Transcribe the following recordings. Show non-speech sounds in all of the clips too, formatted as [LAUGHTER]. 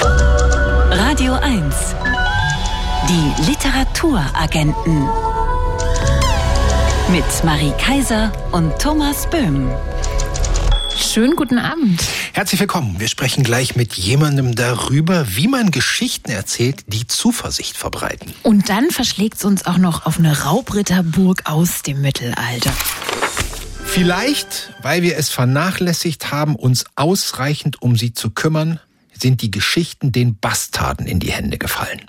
Radio 1. Die Literaturagenten. Mit Marie Kaiser und Thomas Böhm. Schönen guten Abend. Herzlich willkommen. Wir sprechen gleich mit jemandem darüber, wie man Geschichten erzählt, die Zuversicht verbreiten. Und dann verschlägt es uns auch noch auf eine Raubritterburg aus dem Mittelalter. Vielleicht, weil wir es vernachlässigt haben, uns ausreichend um sie zu kümmern, sind die Geschichten den Bastarden in die Hände gefallen.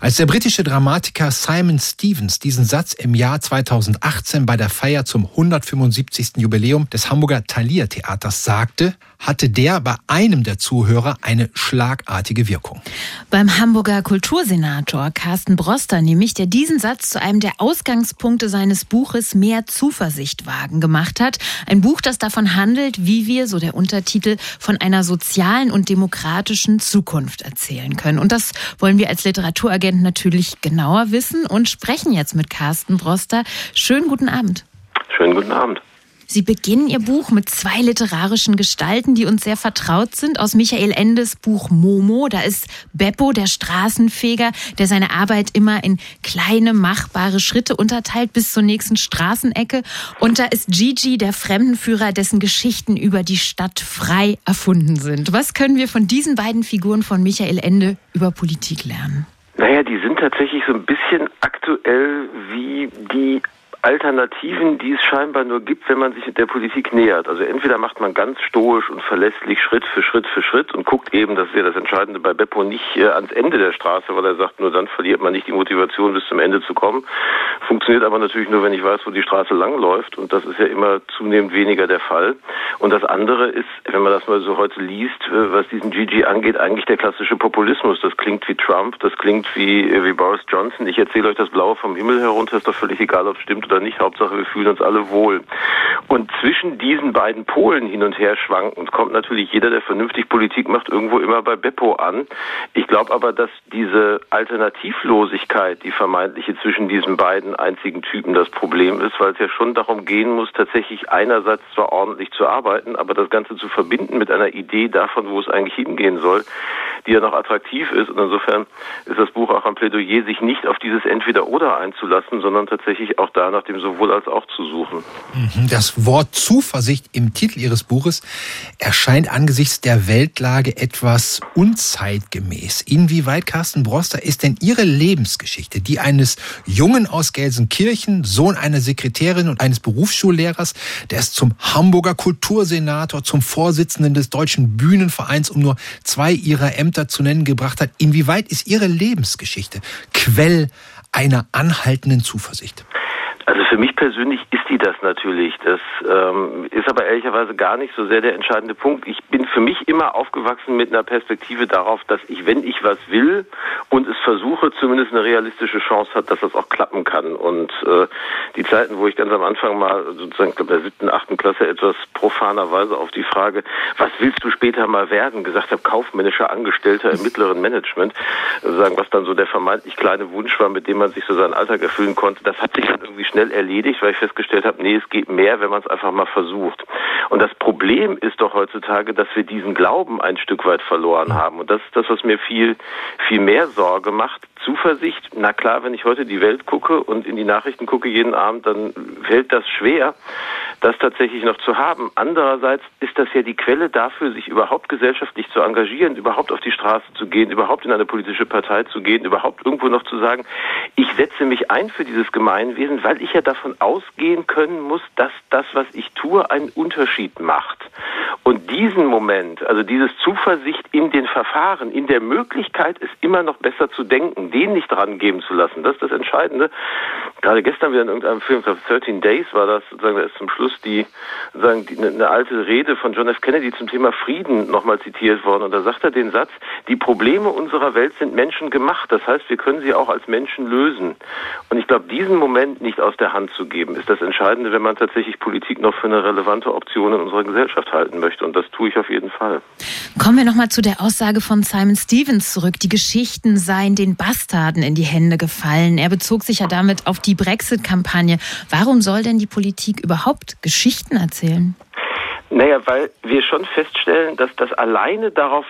Als der britische Dramatiker Simon Stevens diesen Satz im Jahr 2018 bei der Feier zum 175. Jubiläum des Hamburger Thalia Theaters sagte, hatte der bei einem der Zuhörer eine schlagartige Wirkung. Beim Hamburger Kultursenator Carsten Broster nämlich, der diesen Satz zu einem der Ausgangspunkte seines Buches Mehr Zuversicht wagen gemacht hat. Ein Buch, das davon handelt, wie wir, so der Untertitel, von einer sozialen und demokratischen Zukunft erzählen können. Und das wollen wir als Literaturagenten natürlich genauer wissen und sprechen jetzt mit Carsten Broster. Schönen guten Abend. Schönen guten Abend. Sie beginnen Ihr Buch mit zwei literarischen Gestalten, die uns sehr vertraut sind. Aus Michael Endes Buch Momo, da ist Beppo, der Straßenfeger, der seine Arbeit immer in kleine, machbare Schritte unterteilt bis zur nächsten Straßenecke. Und da ist Gigi, der Fremdenführer, dessen Geschichten über die Stadt frei erfunden sind. Was können wir von diesen beiden Figuren von Michael Ende über Politik lernen? Naja, die sind tatsächlich so ein bisschen aktuell wie die Alternativen, die es scheinbar nur gibt, wenn man sich der Politik nähert. Also entweder macht man ganz stoisch und verlässlich Schritt für Schritt für Schritt und guckt eben, das ist ja das Entscheidende bei Beppo, nicht äh, ans Ende der Straße, weil er sagt, nur dann verliert man nicht die Motivation, bis zum Ende zu kommen. Funktioniert aber natürlich nur, wenn ich weiß, wo die Straße langläuft und das ist ja immer zunehmend weniger der Fall. Und das andere ist, wenn man das mal so heute liest, äh, was diesen Gigi angeht, eigentlich der klassische Populismus. Das klingt wie Trump, das klingt wie, äh, wie Boris Johnson. Ich erzähle euch das Blaue vom Himmel herunter, ist doch völlig egal, ob es stimmt oder nicht. Hauptsache, wir fühlen uns alle wohl. Und zwischen diesen beiden Polen hin und her schwankend kommt natürlich jeder, der vernünftig Politik macht, irgendwo immer bei Beppo an. Ich glaube aber, dass diese Alternativlosigkeit, die vermeintliche zwischen diesen beiden einzigen Typen das Problem ist, weil es ja schon darum gehen muss, tatsächlich einerseits zwar ordentlich zu arbeiten, aber das Ganze zu verbinden mit einer Idee davon, wo es eigentlich hingehen soll, die ja noch attraktiv ist. Und insofern ist das Buch auch ein Plädoyer, sich nicht auf dieses Entweder-Oder einzulassen, sondern tatsächlich auch da nach dem sowohl als auch zu suchen. Mhm. Das Wort Zuversicht im Titel Ihres Buches erscheint angesichts der Weltlage etwas unzeitgemäß. Inwieweit, Carsten Broster, ist denn Ihre Lebensgeschichte, die eines Jungen aus Gelsenkirchen, Sohn einer Sekretärin und eines Berufsschullehrers, der es zum Hamburger Kultursenator, zum Vorsitzenden des Deutschen Bühnenvereins, um nur zwei ihrer Ämter zu nennen, gebracht hat, inwieweit ist Ihre Lebensgeschichte Quell einer anhaltenden Zuversicht? Also für mich persönlich ist die das natürlich. Das ähm, ist aber ehrlicherweise gar nicht so sehr der entscheidende Punkt. Ich bin für mich immer aufgewachsen mit einer Perspektive darauf, dass ich, wenn ich was will und es versuche, zumindest eine realistische Chance hat, dass das auch klappen kann. Und äh, die Zeiten, wo ich ganz am Anfang mal sozusagen in der siebten, achten Klasse etwas profanerweise auf die Frage, was willst du später mal werden, gesagt habe, kaufmännischer Angestellter im mittleren Management, sagen, was dann so der vermeintlich kleine Wunsch war, mit dem man sich so seinen Alltag erfüllen konnte, das hat sich dann irgendwie schnell erledigt, weil ich festgestellt habe, nee, es geht mehr, wenn man es einfach mal versucht. Und das Problem ist doch heutzutage, dass wir diesen Glauben ein Stück weit verloren haben. Und das ist das, was mir viel, viel mehr Sorge macht. Zuversicht, na klar, wenn ich heute die Welt gucke und in die Nachrichten gucke jeden Abend, dann fällt das schwer, das tatsächlich noch zu haben. Andererseits ist das ja die Quelle dafür, sich überhaupt gesellschaftlich zu engagieren, überhaupt auf die Straße zu gehen, überhaupt in eine politische Partei zu gehen, überhaupt irgendwo noch zu sagen, ich setze mich ein für dieses Gemeinwesen, weil ich ja davon ausgehen können muss, dass das, was ich tue, einen Unterschied macht. Und diesen Moment, also dieses Zuversicht in den Verfahren, in der Möglichkeit, es immer noch besser zu denken, den nicht dran geben zu lassen, das ist das Entscheidende. Gerade gestern wieder in irgendeinem Film, ich glaube 13 Days war das, sozusagen, da ist zum Schluss die, sozusagen, die, eine alte Rede von John F. Kennedy zum Thema Frieden nochmal zitiert worden. Und da sagt er den Satz, die Probleme unserer Welt sind Menschen gemacht. Das heißt, wir können sie auch als Menschen lösen. Und ich glaube, diesen Moment nicht aus der Hand zu geben, ist das Entscheidende, wenn man tatsächlich Politik noch für eine relevante Option in unserer Gesellschaft halten möchte. Und das tue ich auf jeden Fall. Kommen wir nochmal zu der Aussage von Simon Stevens zurück. Die Geschichten seien den Bastarden in die Hände gefallen. Er bezog sich ja damit auf die Brexit-Kampagne. Warum soll denn die Politik überhaupt Geschichten erzählen? Naja, weil wir schon feststellen, dass das alleine darauf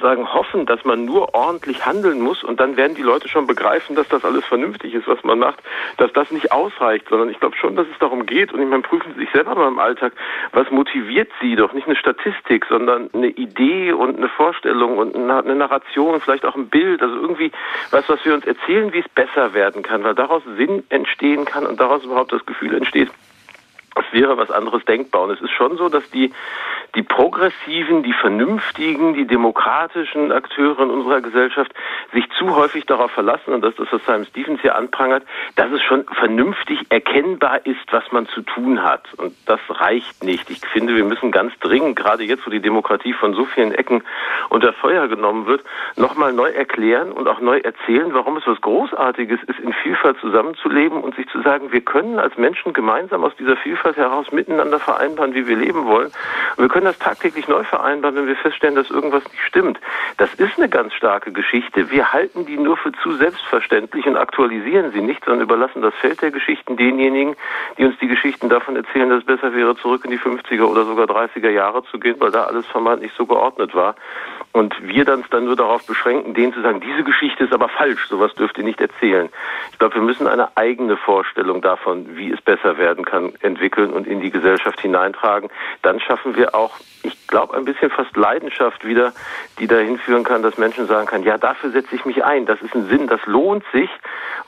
sagen, hoffen, dass man nur ordentlich handeln muss und dann werden die Leute schon begreifen, dass das alles vernünftig ist, was man macht, dass das nicht ausreicht, sondern ich glaube schon, dass es darum geht und ich meine, prüfen Sie sich selber mal im Alltag, was motiviert Sie? Doch, nicht eine Statistik, sondern eine Idee und eine Vorstellung und eine Narration, vielleicht auch ein Bild, also irgendwie was, was wir uns erzählen, wie es besser werden kann, weil daraus Sinn entstehen kann und daraus überhaupt das Gefühl entsteht, es wäre was anderes denkbar. Und es ist schon so, dass die, die progressiven, die vernünftigen, die demokratischen Akteure in unserer Gesellschaft sich zu häufig darauf verlassen, und das ist das, was Simon Stevens hier anprangert, dass es schon vernünftig erkennbar ist, was man zu tun hat. Und das reicht nicht. Ich finde, wir müssen ganz dringend, gerade jetzt, wo die Demokratie von so vielen Ecken unter Feuer genommen wird, nochmal neu erklären und auch neu erzählen, warum es was Großartiges ist, in Vielfalt zusammenzuleben und sich zu sagen, wir können als Menschen gemeinsam aus dieser Vielfalt Vielfalt heraus miteinander vereinbaren, wie wir leben wollen. Und wir können das tagtäglich neu vereinbaren, wenn wir feststellen, dass irgendwas nicht stimmt. Das ist eine ganz starke Geschichte. Wir halten die nur für zu selbstverständlich und aktualisieren sie nicht, sondern überlassen das Feld der Geschichten denjenigen, die uns die Geschichten davon erzählen, dass es besser wäre, zurück in die 50er oder sogar 30er Jahre zu gehen, weil da alles vermeintlich so geordnet war. Und wir dann dann nur darauf beschränken, denen zu sagen, diese Geschichte ist aber falsch, sowas dürft ihr nicht erzählen. Ich glaube, wir müssen eine eigene Vorstellung davon, wie es besser werden kann, entwickeln und in die Gesellschaft hineintragen. Dann schaffen wir auch, ich glaube, ein bisschen fast Leidenschaft wieder, die dahin führen kann, dass Menschen sagen können, ja, dafür setze ich mich ein, das ist ein Sinn, das lohnt sich.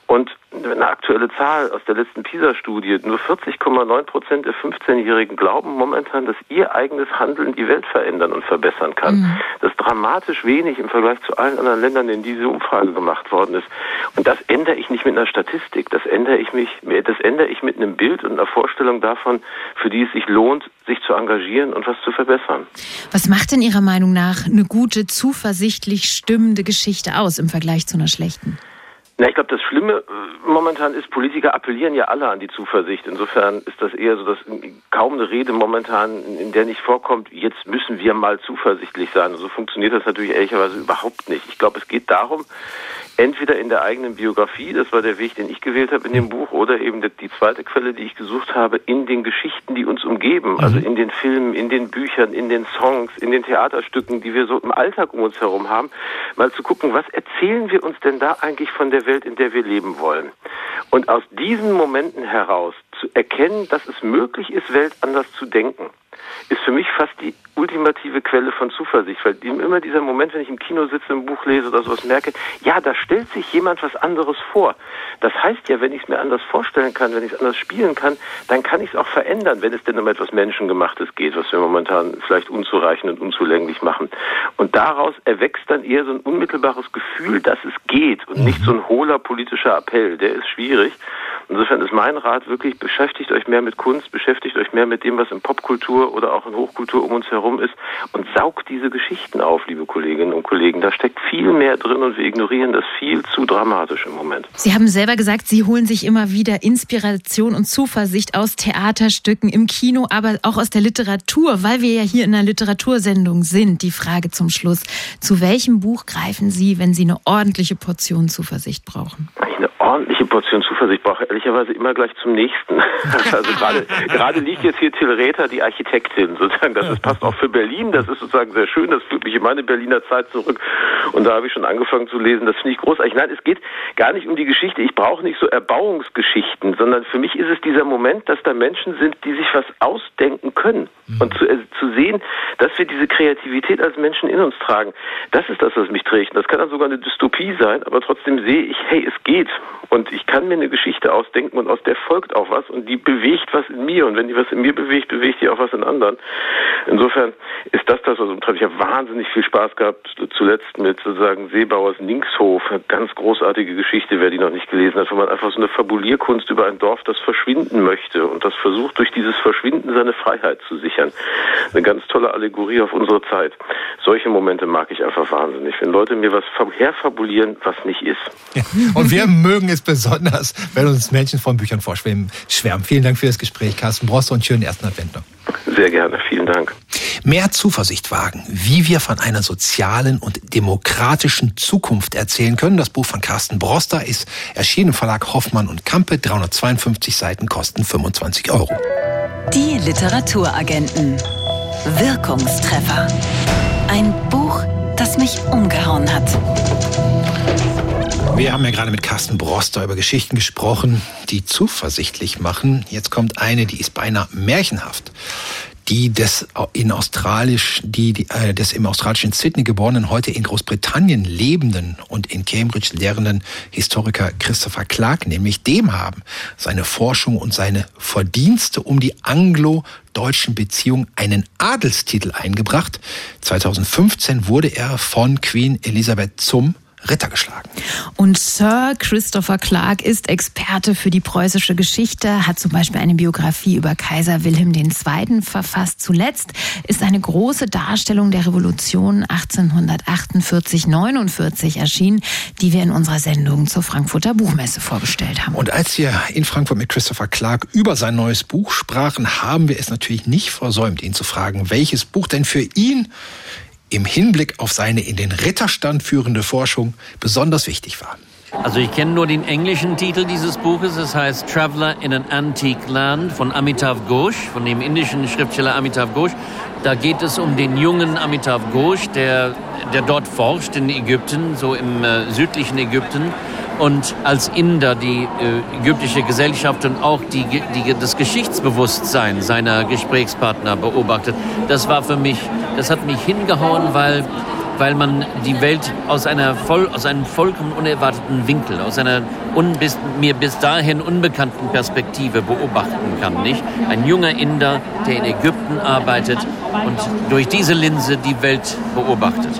Und eine aktuelle Zahl aus der letzten PISA-Studie, nur 40,9 Prozent der 15-Jährigen glauben momentan, dass ihr eigenes Handeln die Welt verändern und verbessern kann. Mhm. Das ist dramatisch wenig im Vergleich zu allen anderen Ländern, in denen diese Umfrage gemacht worden ist. Und das ändere ich nicht mit einer Statistik, das ändere ich mich, das ändere ich mit einem Bild und einer Vorstellung davon, für die es sich lohnt, sich zu engagieren und was zu verbessern. Was macht denn Ihrer Meinung nach eine gute, zuversichtlich stimmende Geschichte aus im Vergleich zu einer schlechten? Na, ich glaube, das Schlimme äh, momentan ist, Politiker appellieren ja alle an die Zuversicht. Insofern ist das eher so, dass kaum eine Rede momentan, in der nicht vorkommt, jetzt müssen wir mal zuversichtlich sein. Und so funktioniert das natürlich ehrlicherweise überhaupt nicht. Ich glaube, es geht darum, entweder in der eigenen Biografie, das war der Weg, den ich gewählt habe in dem Buch, oder eben die zweite Quelle, die ich gesucht habe, in den Geschichten, die uns umgeben, mhm. also in den Filmen, in den Büchern, in den Songs, in den Theaterstücken, die wir so im Alltag um uns herum haben, mal zu gucken, was erzählen wir uns denn da eigentlich von der Welt, in der wir leben wollen? Und aus diesen Momenten heraus zu erkennen, dass es möglich ist, Welt anders zu denken ist für mich fast die ultimative Quelle von Zuversicht, weil immer dieser Moment, wenn ich im Kino sitze, ein Buch lese oder sowas merke, ja, da stellt sich jemand was anderes vor. Das heißt ja, wenn ich es mir anders vorstellen kann, wenn ich es anders spielen kann, dann kann ich es auch verändern, wenn es denn um etwas Menschengemachtes geht, was wir momentan vielleicht unzureichend und unzulänglich machen. Und daraus erwächst dann eher so ein unmittelbares Gefühl, dass es geht und nicht so ein hohler politischer Appell. Der ist schwierig. Insofern ist mein Rat wirklich, beschäftigt euch mehr mit Kunst, beschäftigt euch mehr mit dem, was in Popkultur oder auch in Hochkultur um uns herum ist und saugt diese Geschichten auf, liebe Kolleginnen und Kollegen. Da steckt viel mehr drin und wir ignorieren das viel zu dramatisch im Moment. Sie haben selber gesagt, Sie holen sich immer wieder Inspiration und Zuversicht aus Theaterstücken im Kino, aber auch aus der Literatur, weil wir ja hier in einer Literatursendung sind. Die Frage zum Schluss. Zu welchem Buch greifen Sie, wenn Sie eine ordentliche Portion Zuversicht brauchen? Eine ordentliche Portion Zuversicht brauche ich ehrlicherweise immer gleich zum nächsten. [LAUGHS] also gerade, gerade liegt jetzt hier Till Räther, die Architektin, sozusagen. Das ist, passt auch für Berlin. Das ist sozusagen sehr schön. Das führt mich in meine Berliner Zeit zurück. Und da habe ich schon angefangen zu lesen. Das finde ich großartig. Nein, es geht gar nicht um die Geschichte. Ich brauche nicht so Erbauungsgeschichten, sondern für mich ist es dieser Moment, dass da Menschen sind, die sich was ausdenken können. Mhm. Und zu, äh, zu sehen, dass wir diese Kreativität als Menschen in uns tragen, das ist das, was mich trägt. Das kann dann sogar eine Dystopie sein, aber trotzdem sehe ich, hey, es geht. Und ich kann mir eine Geschichte ausdenken und aus der folgt auch was und die bewegt was in mir. Und wenn die was in mir bewegt, bewegt die auch was in anderen. Insofern ist das das, was umtreibt. Ich habe wahnsinnig viel Spaß gehabt, zuletzt mit sozusagen Seebauers Linkshof. Eine ganz großartige Geschichte, wer die noch nicht gelesen hat, wo man einfach so eine Fabulierkunst über ein Dorf, das verschwinden möchte und das versucht, durch dieses Verschwinden seine Freiheit zu sichern. Eine ganz tolle Allegorie auf unsere Zeit. Solche Momente mag ich einfach wahnsinnig. Wenn Leute mir was herfabulieren, was nicht ist. Ja. [LAUGHS] Und wir mögen es besonders, wenn uns Menschen von Büchern vorschwärmen. Schwärmen. Vielen Dank für das Gespräch, Carsten Brosser, und schönen ersten Advent noch. Sehr gerne, vielen Dank. Mehr Zuversicht wagen, wie wir von einer sozialen und demokratischen Zukunft erzählen können. Das Buch von Carsten Broster ist erschienen im Verlag Hoffmann und Kampe. 352 Seiten kosten 25 Euro. Die Literaturagenten. Wirkungstreffer. Ein Buch, das mich umgehauen hat. Wir haben ja gerade mit Carsten Broster über Geschichten gesprochen, die zuversichtlich machen. Jetzt kommt eine, die ist beinahe märchenhaft die des in Australisch, die, die äh, des im australischen Sydney geborenen, heute in Großbritannien lebenden und in Cambridge lehrenden Historiker Christopher Clark, nämlich dem haben seine Forschung und seine Verdienste um die anglo-deutschen Beziehungen einen Adelstitel eingebracht. 2015 wurde er von Queen Elisabeth zum Ritter geschlagen. Und Sir Christopher Clark ist Experte für die preußische Geschichte, hat zum Beispiel eine Biografie über Kaiser Wilhelm II. verfasst. Zuletzt ist eine große Darstellung der Revolution 1848-49 erschienen, die wir in unserer Sendung zur Frankfurter Buchmesse vorgestellt haben. Und als wir in Frankfurt mit Christopher Clark über sein neues Buch sprachen, haben wir es natürlich nicht versäumt, ihn zu fragen, welches Buch denn für ihn im Hinblick auf seine in den Ritterstand führende Forschung besonders wichtig war. Also ich kenne nur den englischen Titel dieses Buches. Es heißt Traveler in an Antique Land von Amitav Ghosh, von dem indischen Schriftsteller Amitav Ghosh. Da geht es um den jungen Amitav Ghosh, der, der dort forscht in Ägypten, so im äh, südlichen Ägypten und als Inder die äh, ägyptische Gesellschaft und auch die, die, das Geschichtsbewusstsein seiner Gesprächspartner beobachtet. Das war für mich, das hat mich hingehauen, weil, weil man die Welt aus, einer voll, aus einem vollkommen unerwarteten Winkel, aus einer unbis, mir bis dahin unbekannten Perspektive beobachten kann. Nicht? Ein junger Inder, der in Ägypten arbeitet und durch diese Linse die Welt beobachtet.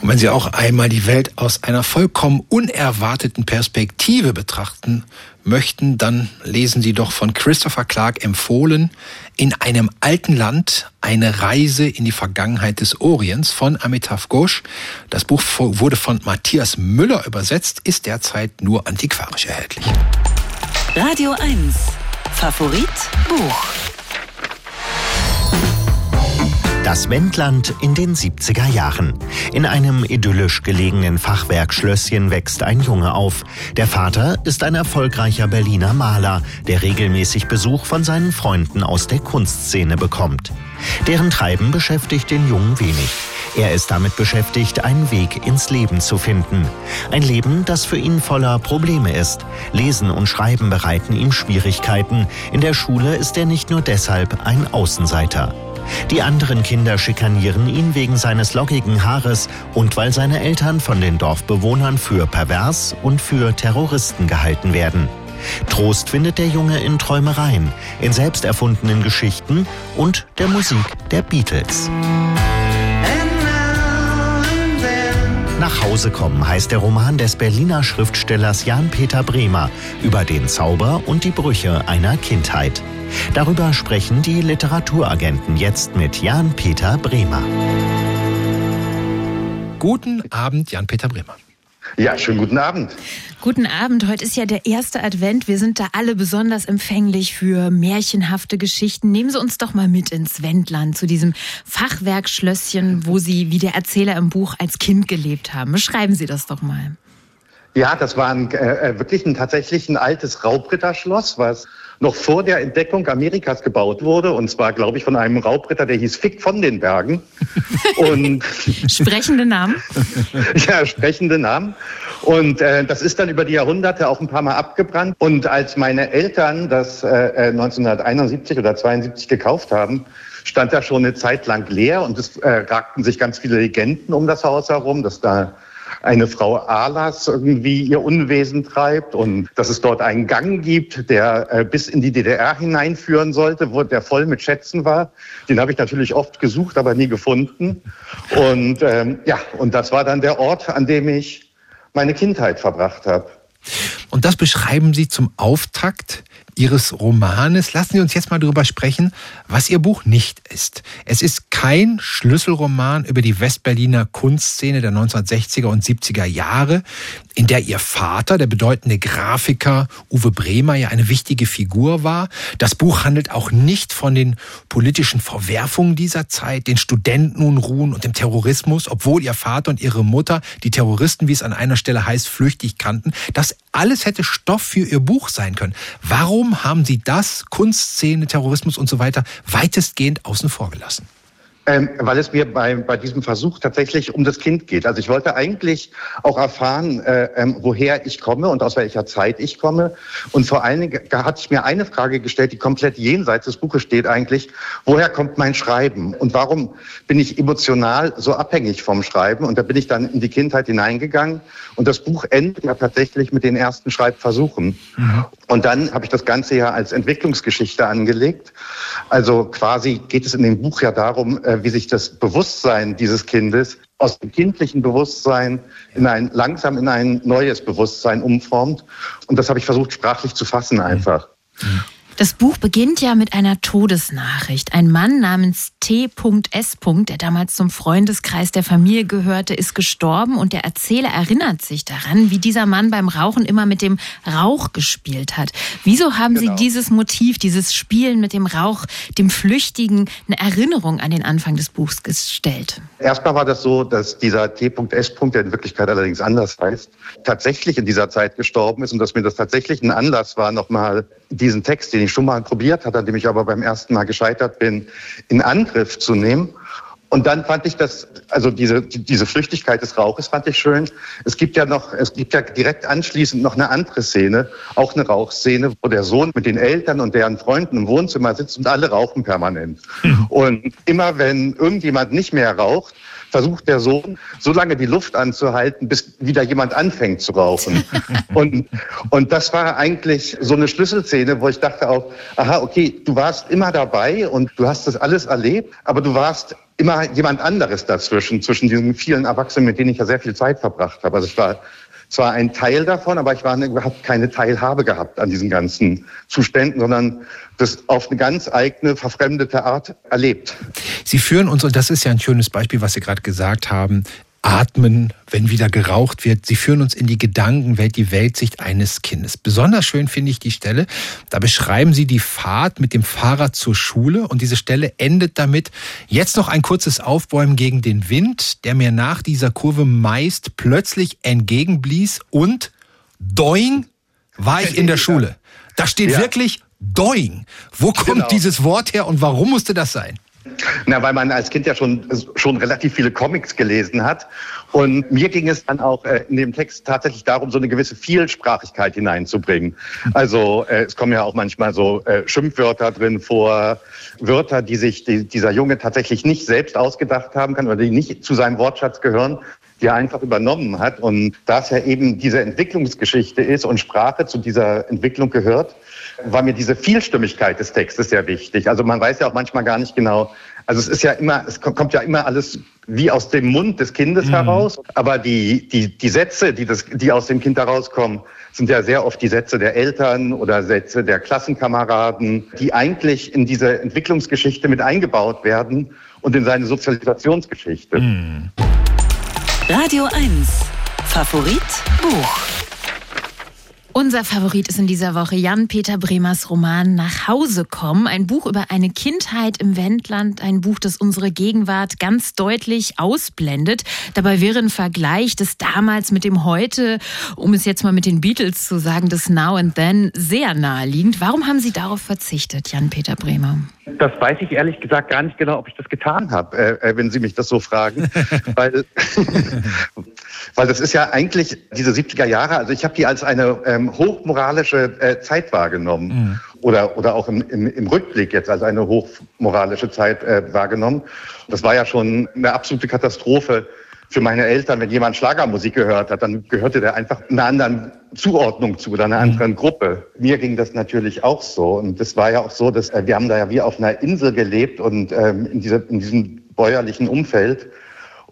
Und wenn Sie auch einmal die Welt aus einer vollkommen unerwarteten Perspektive betrachten möchten, dann lesen Sie doch von Christopher Clark empfohlen In einem alten Land eine Reise in die Vergangenheit des Orients von Amitav Ghosh. Das Buch wurde von Matthias Müller übersetzt, ist derzeit nur antiquarisch erhältlich. Radio 1 Favorit Buch Das Wendland in den 70er Jahren. In einem idyllisch gelegenen Fachwerkschlösschen wächst ein Junge auf. Der Vater ist ein erfolgreicher Berliner Maler, der regelmäßig Besuch von seinen Freunden aus der Kunstszene bekommt. Deren Treiben beschäftigt den Jungen wenig. Er ist damit beschäftigt, einen Weg ins Leben zu finden. Ein Leben, das für ihn voller Probleme ist. Lesen und Schreiben bereiten ihm Schwierigkeiten. In der Schule ist er nicht nur deshalb ein Außenseiter. Die anderen Kinder schikanieren ihn wegen seines lockigen Haares und weil seine Eltern von den Dorfbewohnern für pervers und für Terroristen gehalten werden. Trost findet der Junge in Träumereien, in selbst erfundenen Geschichten und der Musik der Beatles. Nach Hause kommen heißt der Roman des Berliner Schriftstellers Jan-Peter Bremer über den Zauber und die Brüche einer Kindheit. Darüber sprechen die Literaturagenten jetzt mit Jan-Peter Bremer. Guten Abend, Jan-Peter Bremer. Ja, schönen guten Abend. Guten Abend. Heute ist ja der erste Advent. Wir sind da alle besonders empfänglich für märchenhafte Geschichten. Nehmen Sie uns doch mal mit ins Wendland, zu diesem Fachwerkschlösschen, wo Sie, wie der Erzähler im Buch, als Kind gelebt haben. Beschreiben Sie das doch mal. Ja, das war ein, äh, wirklich ein tatsächlich ein altes Raubritterschloss, was noch vor der Entdeckung Amerikas gebaut wurde. Und zwar, glaube ich, von einem Raubritter, der hieß Fick von den Bergen. [LAUGHS] Und sprechende Namen? [LAUGHS] ja, sprechende Namen. Und äh, das ist dann über die Jahrhunderte auch ein paar Mal abgebrannt. Und als meine Eltern das äh, 1971 äh, oder 72 gekauft haben, stand da schon eine Zeit lang leer und es äh, ragten sich ganz viele Legenden um das Haus herum, dass da eine Frau Alas irgendwie ihr Unwesen treibt und dass es dort einen Gang gibt, der äh, bis in die DDR hineinführen sollte, wo der voll mit Schätzen war. Den habe ich natürlich oft gesucht, aber nie gefunden. Und ähm, ja, und das war dann der Ort, an dem ich meine Kindheit verbracht habe. Und das beschreiben Sie zum Auftakt Ihres Romanes. Lassen Sie uns jetzt mal darüber sprechen, was Ihr Buch nicht ist. Es ist kein Schlüsselroman über die Westberliner Kunstszene der 1960er und 70er Jahre, in der Ihr Vater, der bedeutende Grafiker Uwe Bremer, ja eine wichtige Figur war. Das Buch handelt auch nicht von den politischen Verwerfungen dieser Zeit, den Studentenunruhen und dem Terrorismus, obwohl Ihr Vater und Ihre Mutter die Terroristen, wie es an einer Stelle heißt, flüchtig kannten. Das alles hätte Stoff für Ihr Buch sein können. Warum haben Sie das, Kunstszene, Terrorismus und so weiter, weitestgehend außen vor gelassen? Ähm, weil es mir bei, bei diesem Versuch tatsächlich um das Kind geht. Also ich wollte eigentlich auch erfahren, äh, ähm, woher ich komme und aus welcher Zeit ich komme. Und vor allen Dingen hatte ich mir eine Frage gestellt, die komplett jenseits des Buches steht eigentlich. Woher kommt mein Schreiben? Und warum bin ich emotional so abhängig vom Schreiben? Und da bin ich dann in die Kindheit hineingegangen. Und das Buch endet ja tatsächlich mit den ersten Schreibversuchen. Mhm. Und dann habe ich das Ganze ja als Entwicklungsgeschichte angelegt. Also quasi geht es in dem Buch ja darum, äh, wie sich das Bewusstsein dieses Kindes aus dem kindlichen Bewusstsein in ein langsam in ein neues Bewusstsein umformt. Und das habe ich versucht sprachlich zu fassen einfach. Mhm. Das Buch beginnt ja mit einer Todesnachricht. Ein Mann namens T.S., der damals zum Freundeskreis der Familie gehörte, ist gestorben und der Erzähler erinnert sich daran, wie dieser Mann beim Rauchen immer mit dem Rauch gespielt hat. Wieso haben genau. Sie dieses Motiv, dieses Spielen mit dem Rauch, dem Flüchtigen, eine Erinnerung an den Anfang des Buchs gestellt? Erstmal war das so, dass dieser T.S., der in Wirklichkeit allerdings anders heißt, tatsächlich in dieser Zeit gestorben ist und dass mir das tatsächlich ein Anlass war, nochmal diesen Text, den ich schon mal probiert hatte, an dem ich aber beim ersten Mal gescheitert bin, in Angriff zu nehmen. Und dann fand ich das, also diese, diese Flüchtigkeit des Rauches fand ich schön. Es gibt ja noch, es gibt ja direkt anschließend noch eine andere Szene, auch eine Rauchszene, wo der Sohn mit den Eltern und deren Freunden im Wohnzimmer sitzt und alle rauchen permanent. Mhm. Und immer wenn irgendjemand nicht mehr raucht, versucht der Sohn, so lange die Luft anzuhalten, bis wieder jemand anfängt zu rauchen. [LAUGHS] und, und das war eigentlich so eine Schlüsselszene, wo ich dachte auch, aha, okay, du warst immer dabei und du hast das alles erlebt, aber du warst immer jemand anderes dazwischen, zwischen diesen vielen Erwachsenen, mit denen ich ja sehr viel Zeit verbracht habe. Also ich war zwar ein Teil davon, aber ich war überhaupt keine Teilhabe gehabt an diesen ganzen Zuständen, sondern das auf eine ganz eigene, verfremdete Art erlebt. Sie führen uns, und das ist ja ein schönes Beispiel, was Sie gerade gesagt haben, atmen, wenn wieder geraucht wird. Sie führen uns in die Gedankenwelt, die Weltsicht eines Kindes. Besonders schön finde ich die Stelle. Da beschreiben Sie die Fahrt mit dem Fahrrad zur Schule und diese Stelle endet damit. Jetzt noch ein kurzes Aufbäumen gegen den Wind, der mir nach dieser Kurve meist plötzlich entgegenblies und doing war ich in der Schule. Da steht ja. wirklich doing. Wo kommt genau. dieses Wort her und warum musste das sein? Na, weil man als Kind ja schon, schon relativ viele Comics gelesen hat. Und mir ging es dann auch äh, in dem Text tatsächlich darum, so eine gewisse Vielsprachigkeit hineinzubringen. Also äh, es kommen ja auch manchmal so äh, Schimpfwörter drin vor, Wörter, die sich die, dieser Junge tatsächlich nicht selbst ausgedacht haben kann oder die nicht zu seinem Wortschatz gehören, die er einfach übernommen hat. Und da es ja eben diese Entwicklungsgeschichte ist und Sprache zu dieser Entwicklung gehört, war mir diese Vielstimmigkeit des Textes sehr wichtig. Also man weiß ja auch manchmal gar nicht genau, also es ist ja immer, es kommt ja immer alles wie aus dem Mund des Kindes mhm. heraus, aber die, die, die Sätze, die, das, die aus dem Kind herauskommen, sind ja sehr oft die Sätze der Eltern oder Sätze der Klassenkameraden, die eigentlich in diese Entwicklungsgeschichte mit eingebaut werden und in seine Sozialisationsgeschichte. Mhm. Radio 1. Favorit Buch. Unser Favorit ist in dieser Woche Jan-Peter Bremers Roman Nach Hause kommen. Ein Buch über eine Kindheit im Wendland. Ein Buch, das unsere Gegenwart ganz deutlich ausblendet. Dabei wäre ein Vergleich des damals mit dem heute, um es jetzt mal mit den Beatles zu sagen, des Now and Then sehr naheliegend. Warum haben Sie darauf verzichtet, Jan-Peter Bremer? Das weiß ich ehrlich gesagt gar nicht genau, ob ich das getan habe, äh, äh wenn Sie mich das so fragen. [LAUGHS] weil, weil das ist ja eigentlich diese 70er Jahre, also ich habe die als eine ähm, hochmoralische äh, Zeit wahrgenommen. Mhm. Oder, oder auch im, im, im Rückblick jetzt als eine hochmoralische Zeit äh, wahrgenommen. Das war ja schon eine absolute Katastrophe für meine Eltern, wenn jemand Schlagermusik gehört hat, dann gehörte der einfach einer anderen Zuordnung zu oder einer mhm. anderen Gruppe. Mir ging das natürlich auch so. Und es war ja auch so, dass äh, wir haben da ja wie auf einer Insel gelebt und ähm, in, dieser, in diesem bäuerlichen Umfeld.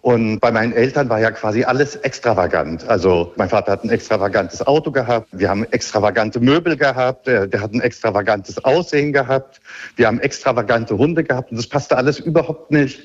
Und bei meinen Eltern war ja quasi alles extravagant. Also mein Vater hat ein extravagantes Auto gehabt, wir haben extravagante Möbel gehabt, der, der hat ein extravagantes Aussehen gehabt, wir haben extravagante Hunde gehabt und das passte alles überhaupt nicht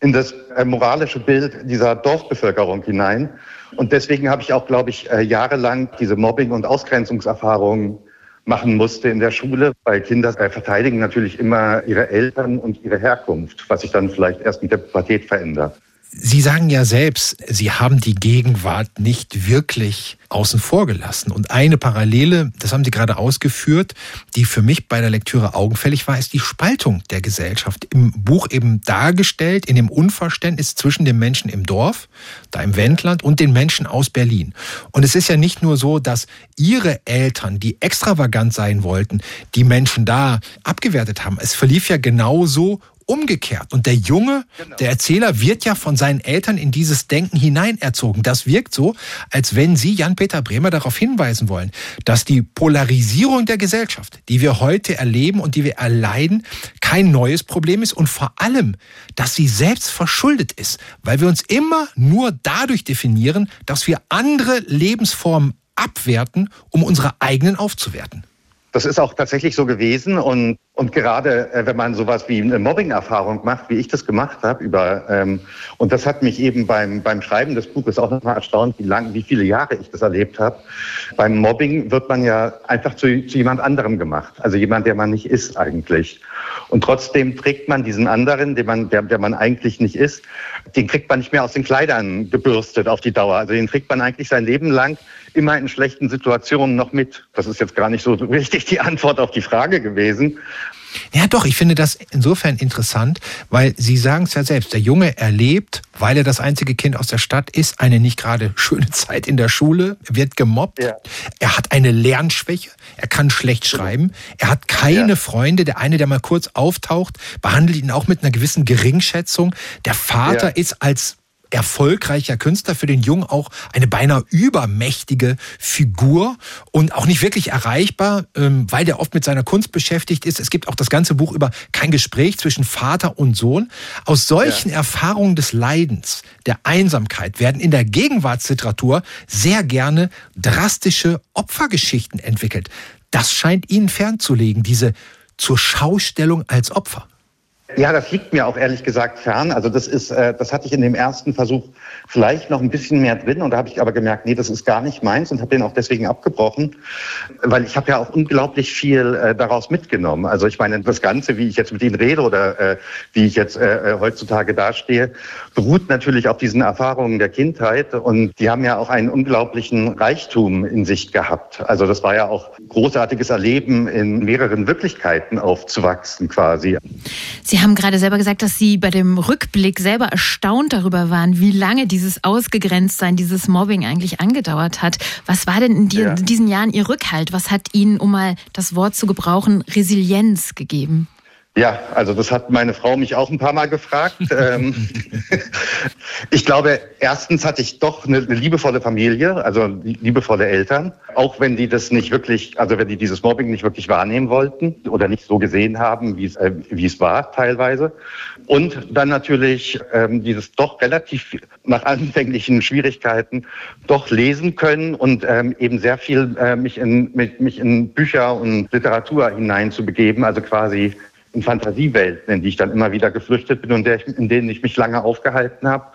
in das äh, moralische Bild dieser Dorfbevölkerung hinein. Und deswegen habe ich auch, glaube ich, äh, jahrelang diese Mobbing- und Ausgrenzungserfahrungen machen musste in der Schule, weil Kinder äh, verteidigen natürlich immer ihre Eltern und ihre Herkunft, was sich dann vielleicht erst mit der Pubertät verändert. Sie sagen ja selbst, Sie haben die Gegenwart nicht wirklich außen vor gelassen. Und eine Parallele, das haben Sie gerade ausgeführt, die für mich bei der Lektüre augenfällig war, ist die Spaltung der Gesellschaft. Im Buch eben dargestellt, in dem Unverständnis zwischen den Menschen im Dorf, da im Wendland, und den Menschen aus Berlin. Und es ist ja nicht nur so, dass Ihre Eltern, die extravagant sein wollten, die Menschen da abgewertet haben. Es verlief ja genauso umgekehrt. Und der Junge, genau. der Erzähler, wird ja von seinen Eltern in dieses Denken hineinerzogen. Das wirkt so, als wenn Sie, Jan-Peter Bremer, darauf hinweisen wollen, dass die Polarisierung der Gesellschaft, die wir heute erleben und die wir erleiden, kein neues Problem ist und vor allem, dass sie selbst verschuldet ist, weil wir uns immer nur dadurch definieren, dass wir andere Lebensformen abwerten, um unsere eigenen aufzuwerten. Das ist auch tatsächlich so gewesen und und gerade äh, wenn man sowas wie eine Mobbing-Erfahrung macht, wie ich das gemacht habe, über ähm, und das hat mich eben beim beim Schreiben des Buches auch nochmal erstaunt, wie lang, wie viele Jahre ich das erlebt habe. Beim Mobbing wird man ja einfach zu, zu jemand anderem gemacht, also jemand, der man nicht ist eigentlich. Und trotzdem trägt man diesen anderen, den man, der, der man eigentlich nicht ist, den kriegt man nicht mehr aus den Kleidern gebürstet auf die Dauer. Also den trägt man eigentlich sein Leben lang immer in schlechten Situationen noch mit. Das ist jetzt gar nicht so [LAUGHS] richtig die Antwort auf die Frage gewesen. Ja, doch, ich finde das insofern interessant, weil Sie sagen es ja selbst, der Junge erlebt, weil er das einzige Kind aus der Stadt ist, eine nicht gerade schöne [LAUGHS] Zeit in der Schule, wird gemobbt, ja. er hat eine Lernschwäche, er kann schlecht schreiben, er hat keine ja. Freunde, der eine, der mal kurz auftaucht, behandelt ihn auch mit einer gewissen Geringschätzung. Der Vater ja. ist als erfolgreicher Künstler, für den Jungen auch eine beinahe übermächtige Figur und auch nicht wirklich erreichbar, ähm, weil der oft mit seiner Kunst beschäftigt ist. Es gibt auch das ganze Buch über kein Gespräch zwischen Vater und Sohn. Aus solchen ja. Erfahrungen des Leidens, der Einsamkeit werden in der Gegenwartsliteratur sehr gerne drastische Opfergeschichten entwickelt. Das scheint Ihnen fernzulegen, diese zur Schaustellung als Opfer. Ja, das liegt mir auch ehrlich gesagt fern. Also das ist, äh, das hatte ich in dem ersten Versuch vielleicht noch ein bisschen mehr drin und da habe ich aber gemerkt, nee, das ist gar nicht meins und habe den auch deswegen abgebrochen, weil ich habe ja auch unglaublich viel äh, daraus mitgenommen. Also ich meine, das Ganze, wie ich jetzt mit Ihnen rede oder äh, wie ich jetzt heutzutage dastehe, beruht natürlich auf diesen Erfahrungen der Kindheit und die haben ja auch einen unglaublichen Reichtum in sich gehabt. Also das war ja auch großartiges Erleben, in mehreren Wirklichkeiten aufzuwachsen quasi. Sie haben gerade selber gesagt, dass Sie bei dem Rückblick selber erstaunt darüber waren, wie lange dieses Ausgegrenztsein, dieses Mobbing eigentlich angedauert hat. Was war denn in, die, ja. in diesen Jahren Ihr Rückhalt? Was hat Ihnen, um mal das Wort zu gebrauchen, Resilienz gegeben? Ja, also das hat meine Frau mich auch ein paar Mal gefragt. [LAUGHS] Ähm, [LAUGHS] ich glaube, erstens hatte ich doch eine, liebevolle Familie, also liebevolle Eltern, auch wenn die das nicht wirklich, also wenn die dieses Mobbing nicht wirklich wahrnehmen wollten oder nicht so gesehen haben, wie es, äh, wie es war teilweise. Und dann natürlich ähm, dieses doch relativ nach anfänglichen Schwierigkeiten doch lesen können und ähm, eben sehr viel äh, mich, in, mich, mich in Bücher und Literatur hineinzubegeben, also quasi in Fantasiewelten, in die ich dann immer wieder geflüchtet bin und in denen ich mich lange aufgehalten habe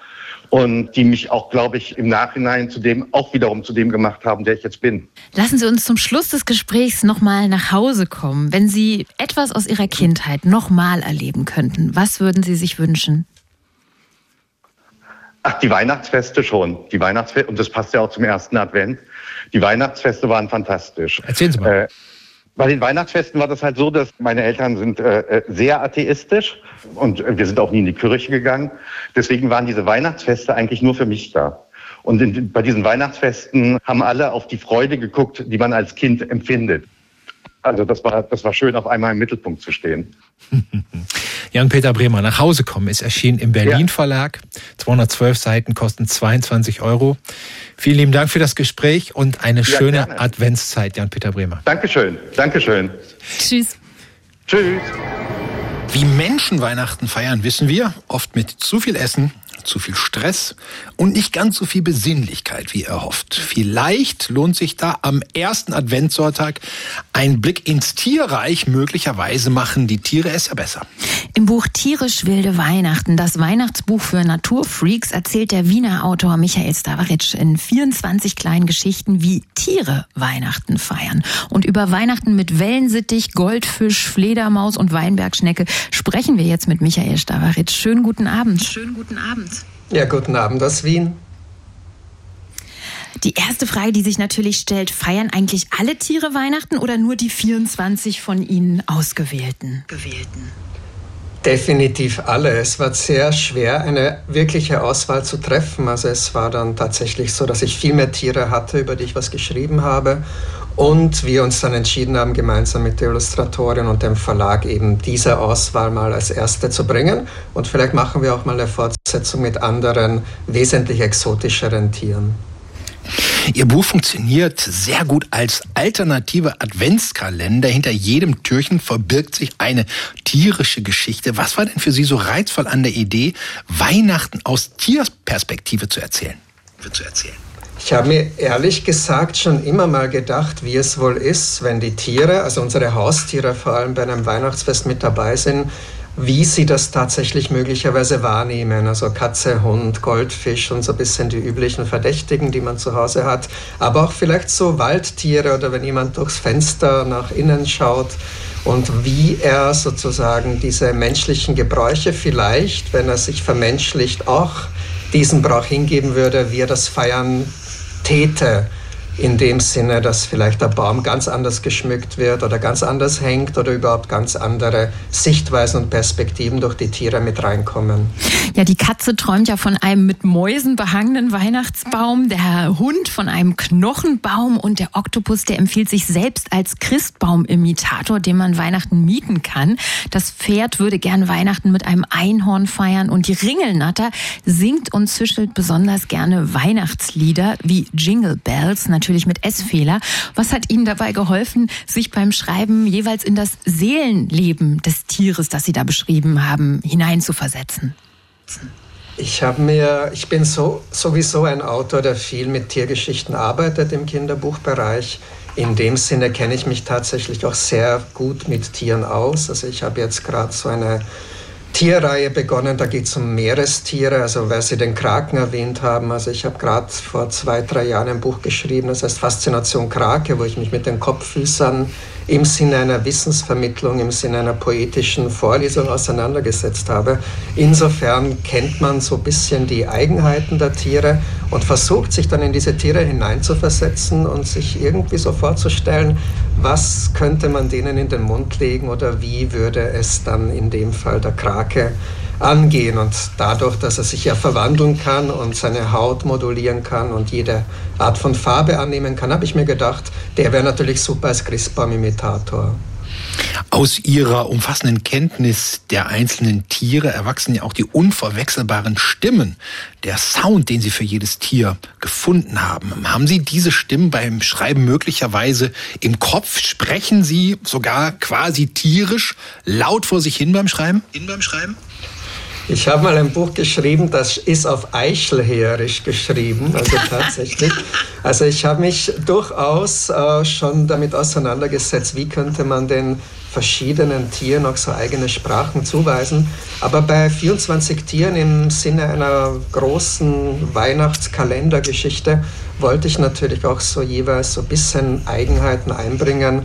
und die mich auch, glaube ich, im Nachhinein zu dem auch wiederum zu dem gemacht haben, der ich jetzt bin. Lassen Sie uns zum Schluss des Gesprächs nochmal nach Hause kommen. Wenn Sie etwas aus Ihrer Kindheit nochmal erleben könnten, was würden Sie sich wünschen? Ach, die Weihnachtsfeste schon. Die Weihnachtsfeste, und das passt ja auch zum ersten Advent. Die Weihnachtsfeste waren fantastisch. Erzählen Sie mal. Äh, bei den Weihnachtsfesten war das halt so, dass meine Eltern sind äh, äh, sehr atheistisch und wir sind auch nie in die Kirche gegangen. Deswegen waren diese Weihnachtsfeste eigentlich nur für mich da. Und in, bei diesen Weihnachtsfesten haben alle auf die Freude geguckt, die man als Kind empfindet. Also das war, das war schön, auf einmal im Mittelpunkt zu stehen. [LAUGHS] Jan-Peter Bremer, nach Hause kommen ist erschienen im Berlin Verlag. 212 Seiten kosten 22 Euro. Vielen lieben Dank für das Gespräch und eine ja, schöne gerne. Adventszeit, Jan-Peter Bremer. Dankeschön, Dankeschön. Tschüss. Tschüss. Wie Menschen Weihnachten feiern, wissen wir. Oft mit zu viel Essen, zu viel Stress und nicht ganz so viel Besinnlichkeit wie erhofft. Vielleicht lohnt sich da am ersten Adventssonntag ein Blick ins Tierreich. Möglicherweise machen die Tiere es ja besser. Im Buch Tierisch wilde Weihnachten, das Weihnachtsbuch für Naturfreaks, erzählt der Wiener Autor Michael Stavaric in 24 kleinen Geschichten, wie Tiere Weihnachten feiern. Und über Weihnachten mit Wellensittich, Goldfisch, Fledermaus und Weinbergschnecke sprechen wir jetzt mit Michael Stavaric. Schönen guten Abend. Schönen guten Abend. Ja, guten Abend aus Wien. Die erste Frage, die sich natürlich stellt, feiern eigentlich alle Tiere Weihnachten oder nur die 24 von Ihnen ausgewählten? Gewählten. Definitiv alle. Es war sehr schwer, eine wirkliche Auswahl zu treffen. Also es war dann tatsächlich so, dass ich viel mehr Tiere hatte, über die ich was geschrieben habe. Und wir uns dann entschieden haben, gemeinsam mit der Illustratorin und dem Verlag eben diese Auswahl mal als erste zu bringen. Und vielleicht machen wir auch mal eine Fortsetzung mit anderen, wesentlich exotischeren Tieren. Ihr Buch funktioniert sehr gut als alternative Adventskalender. Hinter jedem Türchen verbirgt sich eine tierische Geschichte. Was war denn für Sie so reizvoll an der Idee, Weihnachten aus Tierperspektive zu erzählen? Zu erzählen? Ich habe mir ehrlich gesagt schon immer mal gedacht, wie es wohl ist, wenn die Tiere, also unsere Haustiere vor allem bei einem Weihnachtsfest mit dabei sind, wie sie das tatsächlich möglicherweise wahrnehmen. Also Katze, Hund, Goldfisch und so ein bisschen die üblichen Verdächtigen, die man zu Hause hat. Aber auch vielleicht so Waldtiere oder wenn jemand durchs Fenster nach innen schaut und wie er sozusagen diese menschlichen Gebräuche vielleicht, wenn er sich vermenschlicht, auch diesen Brauch hingeben würde, wie er das feiern täte in dem Sinne, dass vielleicht der Baum ganz anders geschmückt wird oder ganz anders hängt oder überhaupt ganz andere Sichtweisen und Perspektiven durch die Tiere mit reinkommen. Ja, die Katze träumt ja von einem mit Mäusen behangenen Weihnachtsbaum, der Hund von einem Knochenbaum und der Oktopus, der empfiehlt sich selbst als Christbaumimitator, den man Weihnachten mieten kann. Das Pferd würde gern Weihnachten mit einem Einhorn feiern und die Ringelnatter singt und zischelt besonders gerne Weihnachtslieder wie Jingle Bells, natürlich natürlich mit S-Fehler. Was hat Ihnen dabei geholfen, sich beim Schreiben jeweils in das Seelenleben des Tieres, das Sie da beschrieben haben, hineinzuversetzen? Ich habe mir, ich bin so, sowieso ein Autor, der viel mit Tiergeschichten arbeitet im Kinderbuchbereich. In dem Sinne kenne ich mich tatsächlich auch sehr gut mit Tieren aus. Also ich habe jetzt gerade so eine Tierreihe begonnen. Da geht es um Meerestiere, also weil Sie den Kraken erwähnt haben. Also ich habe gerade vor zwei, drei Jahren ein Buch geschrieben, das heißt Faszination Krake, wo ich mich mit den Kopffüßern im Sinne einer Wissensvermittlung, im Sinne einer poetischen Vorlesung auseinandergesetzt habe. Insofern kennt man so ein bisschen die Eigenheiten der Tiere und versucht sich dann in diese Tiere hineinzuversetzen und sich irgendwie so vorzustellen, was könnte man denen in den Mund legen oder wie würde es dann in dem Fall der Krake angehen. Und dadurch, dass er sich ja verwandeln kann und seine Haut modulieren kann und jede Art von Farbe annehmen kann, habe ich mir gedacht, der wäre natürlich super als Christbaum-Imitator. Aus ihrer umfassenden Kenntnis der einzelnen Tiere erwachsen ja auch die unverwechselbaren Stimmen, der Sound, den Sie für jedes Tier gefunden haben. Haben Sie diese Stimmen beim Schreiben möglicherweise im Kopf? Sprechen Sie sogar quasi tierisch laut vor sich hin beim Schreiben? Hin beim Schreiben? Ich habe mal ein Buch geschrieben, das ist auf Eichelherisch geschrieben, also [LAUGHS] tatsächlich. Also ich habe mich durchaus äh, schon damit auseinandergesetzt, wie könnte man den verschiedenen Tieren auch so eigene Sprachen zuweisen. Aber bei 24 Tieren im Sinne einer großen Weihnachtskalendergeschichte wollte ich natürlich auch so jeweils so ein bisschen Eigenheiten einbringen.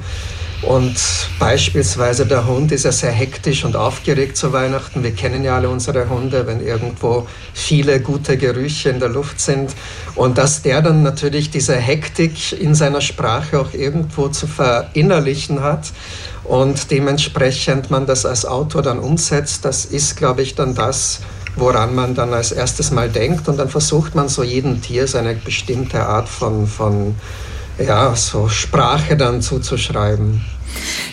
Und beispielsweise der Hund ist ja sehr hektisch und aufgeregt zu Weihnachten. Wir kennen ja alle unsere Hunde, wenn irgendwo viele gute Gerüche in der Luft sind. Und dass der dann natürlich diese Hektik in seiner Sprache auch irgendwo zu verinnerlichen hat und dementsprechend man das als Autor dann umsetzt, das ist, glaube ich, dann das, woran man dann als erstes mal denkt. Und dann versucht man so jedem Tier seine bestimmte Art von, von ja, so Sprache dann zuzuschreiben.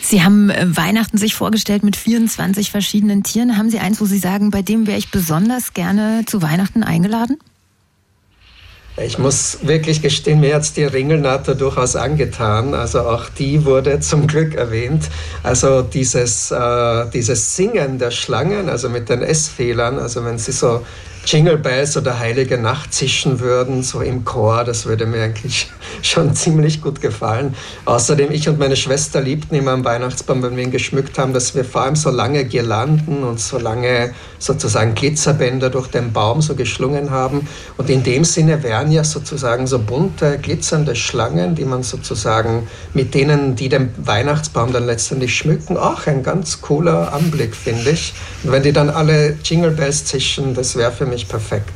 Sie haben äh, Weihnachten sich vorgestellt mit 24 verschiedenen Tieren. Haben Sie eins, wo Sie sagen, bei dem wäre ich besonders gerne zu Weihnachten eingeladen? Ich muss wirklich gestehen, mir hat die Ringelnatter durchaus angetan. Also auch die wurde zum Glück erwähnt. Also dieses, äh, dieses Singen der Schlangen, also mit den S-Fehlern, also wenn sie so Jingle Bells oder Heilige Nacht zischen würden, so im Chor, das würde mir eigentlich [LAUGHS] schon ziemlich gut gefallen. Außerdem, ich und meine Schwester liebten immer am Weihnachtsbaum, wenn wir ihn geschmückt haben, dass wir vor allem so lange Girlanden und so lange sozusagen Glitzerbänder durch den Baum so geschlungen haben. Und in dem Sinne wären ja sozusagen so bunte, glitzernde Schlangen, die man sozusagen mit denen, die den Weihnachtsbaum dann letztendlich schmücken, auch ein ganz cooler Anblick, finde ich. Und wenn die dann alle Jingle Bells zischen, das wäre für mich perfekt.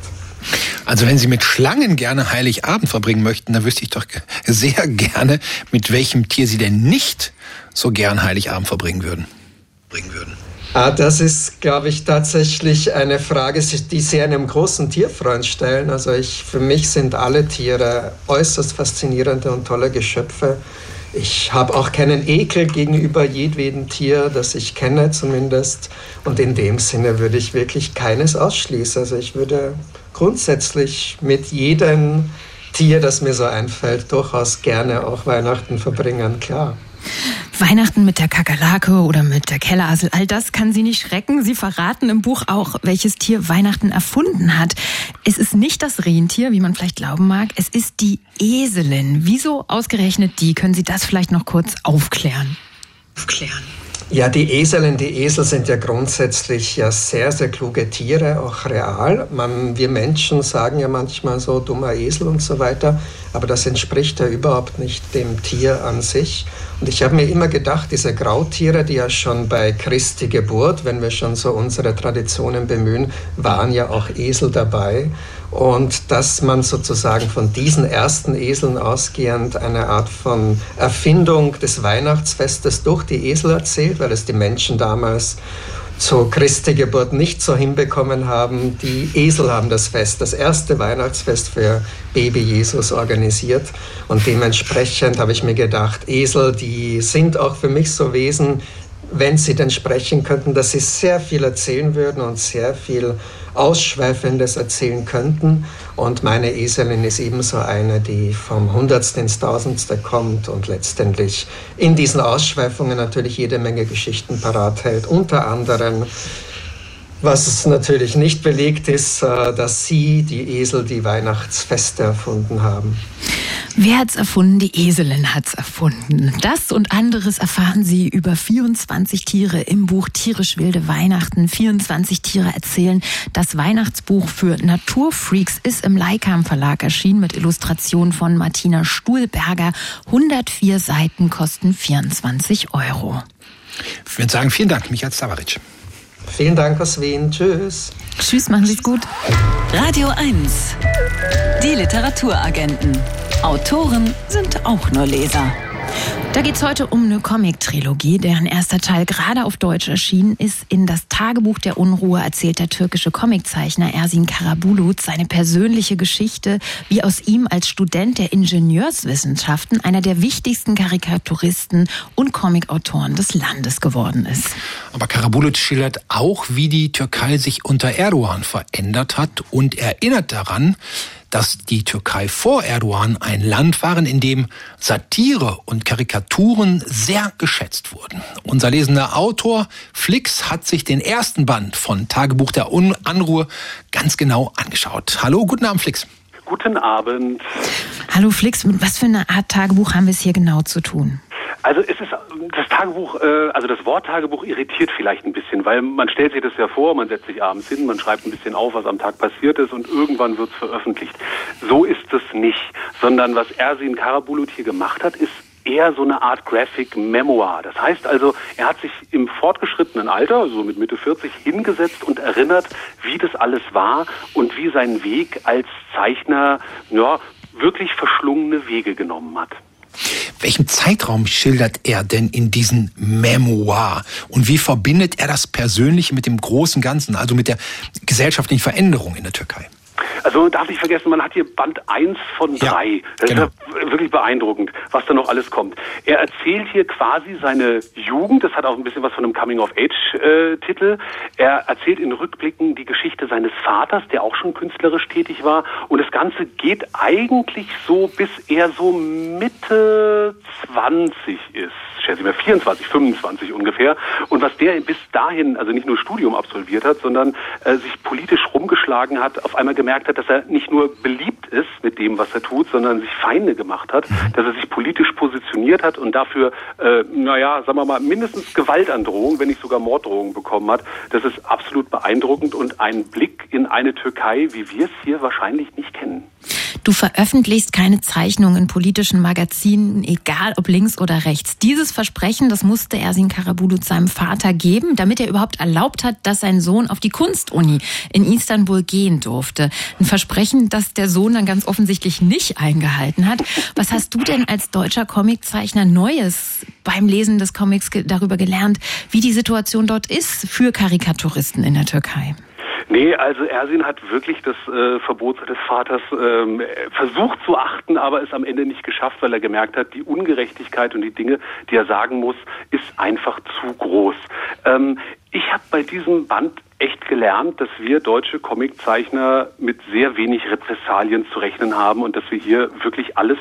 Also wenn Sie mit Schlangen gerne Heiligabend verbringen möchten, dann wüsste ich doch sehr gerne, mit welchem Tier Sie denn nicht so gern Heiligabend verbringen würden. Bringen würden. Ah, das ist, glaube ich, tatsächlich eine Frage, die Sie einem großen Tierfreund stellen. Also ich, für mich sind alle Tiere äußerst faszinierende und tolle Geschöpfe. Ich habe auch keinen Ekel gegenüber jedwedem Tier, das ich kenne zumindest. Und in dem Sinne würde ich wirklich keines ausschließen. Also ich würde grundsätzlich mit jedem Tier, das mir so einfällt, durchaus gerne auch Weihnachten verbringen, klar. Weihnachten mit der Kakerlake oder mit der Kellerasel, all das kann Sie nicht schrecken. Sie verraten im Buch auch, welches Tier Weihnachten erfunden hat. Es ist nicht das Rentier, wie man vielleicht glauben mag, es ist die Eselin. Wieso ausgerechnet die? Können Sie das vielleicht noch kurz aufklären? Aufklären. Ja, die Eseln, die Esel sind ja grundsätzlich ja sehr, sehr kluge Tiere, auch real. Man, wir Menschen sagen ja manchmal so dummer Esel und so weiter, aber das entspricht ja überhaupt nicht dem Tier an sich. Und ich habe mir immer gedacht, diese Grautiere, die ja schon bei Christi Geburt, wenn wir schon so unsere Traditionen bemühen, waren ja auch Esel dabei und dass man sozusagen von diesen ersten Eseln ausgehend eine Art von Erfindung des Weihnachtsfestes durch die Esel erzählt, weil es die Menschen damals zur Christi Geburt nicht so hinbekommen haben. Die Esel haben das Fest, das erste Weihnachtsfest für Baby Jesus organisiert. Und dementsprechend habe ich mir gedacht, Esel, die sind auch für mich so Wesen, wenn sie denn sprechen könnten, dass sie sehr viel erzählen würden und sehr viel Ausschweifendes erzählen könnten. Und meine Eselin ist ebenso eine, die vom Hundertsten ins Tausendste kommt und letztendlich in diesen Ausschweifungen natürlich jede Menge Geschichten parat hält. Unter anderem was natürlich nicht belegt ist, äh, dass sie, die Esel, die Weihnachtsfeste erfunden haben. Wer hat's erfunden? Die Eselin hat's erfunden. Das und anderes erfahren Sie über 24 Tiere im Buch Tierisch wilde Weihnachten. 24 Tiere erzählen. Das Weihnachtsbuch für Naturfreaks ist im Leikam Verlag erschienen mit Illustrationen von Martina Stuhlberger. 104 Seiten kosten 24 Euro. Ich würde sagen, vielen Dank, Michael Stavaric. Vielen Dank aus Wien. Tschüss. Tschüss, machen Sie es gut. Radio 1. Die Literaturagenten. Autoren sind auch nur Leser. Da geht es heute um eine Comic-Trilogie, deren erster Teil gerade auf Deutsch erschienen ist. In das Tagebuch der Unruhe erzählt der türkische Comiczeichner Ersin Karabulut seine persönliche Geschichte, wie aus ihm als Student der Ingenieurswissenschaften einer der wichtigsten Karikaturisten und Comicautoren des Landes geworden ist. Aber Karabulut schildert auch, wie die Türkei sich unter Erdogan verändert hat und erinnert daran, dass die Türkei vor Erdogan ein Land waren, in dem Satire und Karikaturen sehr geschätzt wurden. Unser lesender Autor Flix hat sich den ersten Band von Tagebuch der Unruhe ganz genau angeschaut. Hallo, guten Abend, Flix. Guten Abend. Hallo Flix, mit was für einer Art Tagebuch haben wir es hier genau zu tun? Also es ist das Tagebuch, äh, also das Wort Tagebuch irritiert vielleicht ein bisschen, weil man stellt sich das ja vor, man setzt sich abends hin, man schreibt ein bisschen auf, was am Tag passiert ist und irgendwann wird es veröffentlicht. So ist es nicht, sondern was Ersin Karabulut hier gemacht hat, ist eher so eine Art Graphic Memoir. Das heißt also, er hat sich im fortgeschrittenen Alter, so mit Mitte 40, hingesetzt und erinnert, wie das alles war und wie sein Weg als Zeichner ja, wirklich verschlungene Wege genommen hat. Welchen Zeitraum schildert er denn in diesen Memoir? Und wie verbindet er das Persönliche mit dem großen Ganzen, also mit der gesellschaftlichen Veränderung in der Türkei? Also man darf nicht vergessen, man hat hier Band 1 von 3. Ja, das genau. ist ja wirklich beeindruckend, was da noch alles kommt. Er erzählt hier quasi seine Jugend, das hat auch ein bisschen was von einem Coming-of-Age-Titel. er erzählt in Rückblicken die Geschichte seines Vaters, der auch schon künstlerisch tätig war. Und das Ganze geht eigentlich so, bis er so Mitte 20 ist schätze ich mal 24, 25 ungefähr. Und was der bis dahin, also nicht nur Studium absolviert hat, sondern äh, sich politisch rumgeschlagen hat, auf einmal gemerkt hat, dass er nicht nur beliebt ist mit dem, was er tut, sondern sich Feinde gemacht hat, mhm. dass er sich politisch positioniert hat und dafür, äh, naja, sagen wir mal, mindestens Gewaltandrohung, wenn nicht sogar Morddrohungen bekommen hat. Das ist absolut beeindruckend und ein Blick in eine Türkei, wie wir es hier wahrscheinlich nicht kennen. Du veröffentlichst keine Zeichnungen in politischen Magazinen, egal ob links oder rechts. Dieses Versprechen, das musste Ersin Karabulut seinem Vater geben, damit er überhaupt erlaubt hat, dass sein Sohn auf die Kunstuni in Istanbul gehen durfte. Ein Versprechen, das der Sohn dann ganz offensichtlich nicht eingehalten hat. Was hast du denn als deutscher Comiczeichner Neues beim Lesen des Comics darüber gelernt, wie die Situation dort ist für Karikaturisten in der Türkei? Nee, also Ersin hat wirklich das äh, Verbot seines Vaters ähm, versucht zu achten, aber es am Ende nicht geschafft, weil er gemerkt hat, die Ungerechtigkeit und die Dinge, die er sagen muss, ist einfach zu groß. Ähm, ich habe bei diesem Band echt gelernt, dass wir deutsche Comiczeichner mit sehr wenig Repressalien zu rechnen haben und dass wir hier wirklich alles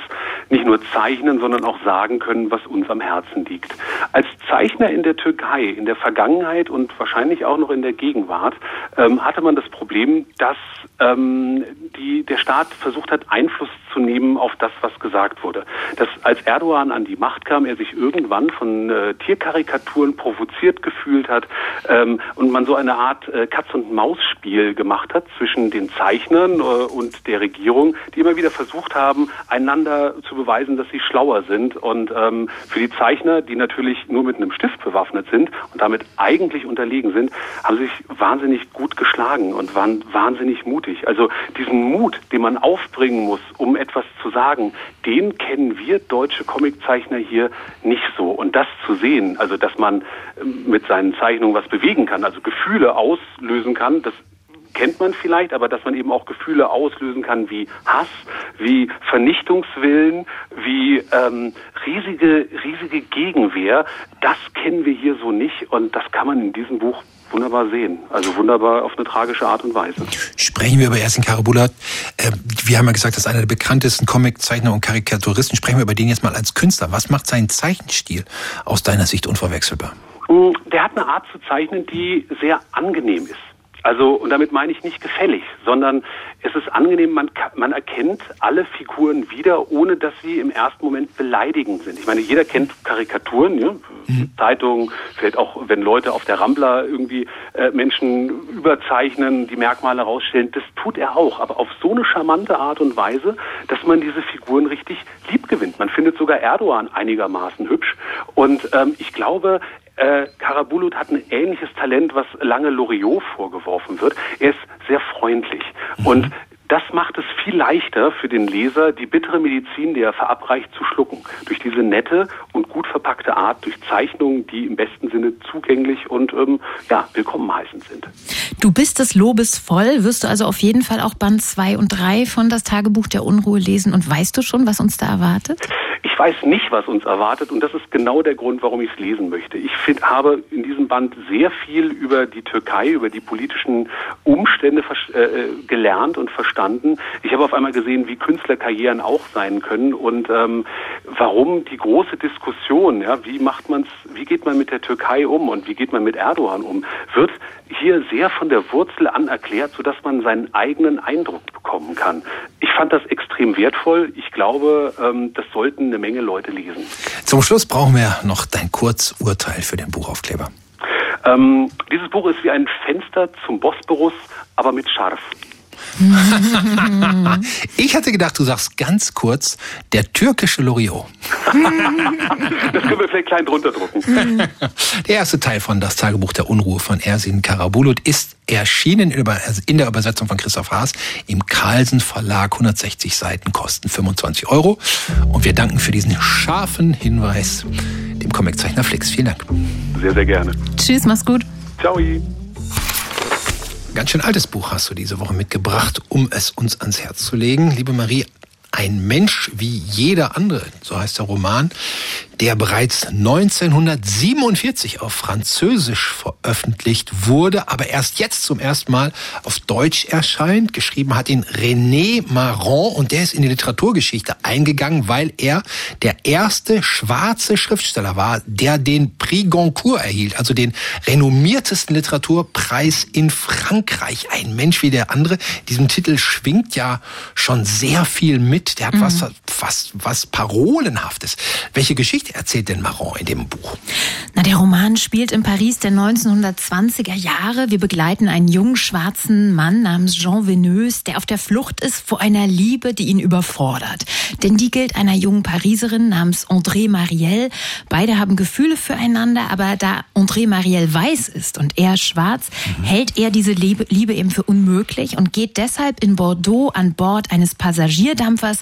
nicht nur zeichnen, sondern auch sagen können, was uns am Herzen liegt. Als Zeichner in der Türkei, in der Vergangenheit und wahrscheinlich auch noch in der Gegenwart, ähm, hatte man das Problem, dass ähm, die, der Staat versucht hat, Einfluss zu nehmen auf das, was gesagt wurde. Dass als Erdogan an die Macht kam, er sich irgendwann von äh, Tierkarikaturen provoziert gefühlt hat ähm, und man so eine Art äh, Katz-und-Maus-Spiel gemacht hat zwischen den Zeichnern äh, und der Regierung, die immer wieder versucht haben, einander zu beweisen, dass sie schlauer sind. Und ähm, für die Zeichner, die natürlich nur mit einem Stift bewaffnet sind und damit eigentlich unterlegen sind, haben sich wahnsinnig gut geschlagen und waren wahnsinnig mutig. Also diesen Mut, den man aufbringen muss, um etwas zu sagen, den kennen wir deutsche Comiczeichner hier nicht so. Und das zu sehen, also dass man ähm, mit seinen Zeichnungen was bewegen kann, also Gefühle auslösen kann, das kennt man vielleicht, aber dass man eben auch Gefühle auslösen kann wie Hass, wie Vernichtungswillen, wie ähm, riesige, riesige Gegenwehr, das kennen wir hier so nicht und das kann man in diesem Buch wunderbar sehen. Also wunderbar auf eine tragische Art und Weise. Sprechen wir über Ersin Karabulat. Äh, wir haben ja gesagt, das ist einer der bekanntesten Comiczeichner und Karikaturisten. Sprechen wir über den jetzt mal als Künstler. Was macht seinen Zeichenstil aus deiner Sicht unverwechselbar? Mm, der hat eine Art zu zeichnen, die sehr angenehm ist. Also, und damit meine ich nicht gefällig, sondern es ist angenehm, man, man erkennt alle Figuren wieder, ohne dass sie im ersten Moment beleidigend sind. Ich meine, jeder kennt Karikaturen, ja? mhm. Zeitungen, vielleicht auch, wenn Leute auf der Rambler irgendwie äh, Menschen überzeichnen, die Merkmale rausstellen, das tut er auch, aber auf so eine charmante Art und Weise, dass man diese Figuren richtig lieb gewinnt. Man findet sogar Erdogan einigermaßen hübsch. Und ähm, ich glaube, äh, Karabulut hat ein ähnliches Talent, was lange Loriot vorgeworfen wird. Er ist sehr freundlich. Mhm. Und das macht es viel leichter für den Leser, die bittere Medizin, die er verabreicht, zu schlucken. Durch diese nette und gut verpackte Art, durch Zeichnungen, die im besten Sinne zugänglich und ähm, ja, willkommen heißend sind. Du bist des Lobes voll. Wirst du also auf jeden Fall auch Band 2 und 3 von Das Tagebuch der Unruhe lesen und weißt du schon, was uns da erwartet? Ich weiß nicht, was uns erwartet und das ist genau der Grund, warum ich es lesen möchte. Ich find, habe in diesem Band sehr viel über die Türkei, über die politischen Umstände äh, äh, gelernt und verstanden. Ich habe auf einmal gesehen, wie Künstlerkarrieren auch sein können und ähm, warum die große Diskussion, ja, wie macht man's, wie geht man mit der Türkei um und wie geht man mit Erdogan um, wird hier sehr von der Wurzel an erklärt, sodass man seinen eigenen Eindruck bekommen kann. Ich fand das extrem wertvoll. Ich glaube, ähm, das sollten eine Menge Leute lesen. Zum Schluss brauchen wir noch dein Kurzurteil für den Buchaufkleber. Ähm, dieses Buch ist wie ein Fenster zum Bosporus, aber mit Scharf. Ich hatte gedacht, du sagst ganz kurz, der türkische Loriot. das können wir vielleicht klein drunter drucken. Der erste Teil von Das Tagebuch der Unruhe von Ersin Karabulut ist erschienen in der Übersetzung von Christoph Haas im Carlsen Verlag. 160 Seiten kosten 25 Euro. Und wir danken für diesen scharfen Hinweis dem Comiczeichner Flix. Vielen Dank. Sehr, sehr gerne. Tschüss, mach's gut. Ciao. Ganz schön altes Buch hast du diese Woche mitgebracht, um es uns ans Herz zu legen. Liebe Marie, ein Mensch wie jeder andere, so heißt der Roman, der bereits 1947 auf Französisch veröffentlicht wurde, aber erst jetzt zum ersten Mal auf Deutsch erscheint. Geschrieben hat ihn René Marron und der ist in die Literaturgeschichte eingegangen, weil er der erste schwarze Schriftsteller war, der den Prix Goncourt erhielt, also den renommiertesten Literaturpreis in Frankreich. Ein Mensch wie der andere. Diesem Titel schwingt ja schon sehr viel mit. Der hat mhm. was was, was Parolenhaftes. Welche Geschichte erzählt denn Maron in dem Buch? Na, der Roman spielt in Paris der 1920er Jahre. Wir begleiten einen jungen schwarzen Mann namens Jean Veneuse, der auf der Flucht ist vor einer Liebe, die ihn überfordert. Denn die gilt einer jungen Pariserin namens André Marielle. Beide haben Gefühle füreinander, aber da André Marielle weiß ist und er schwarz, mhm. hält er diese Liebe, Liebe eben für unmöglich und geht deshalb in Bordeaux an Bord eines Passagierdampfers,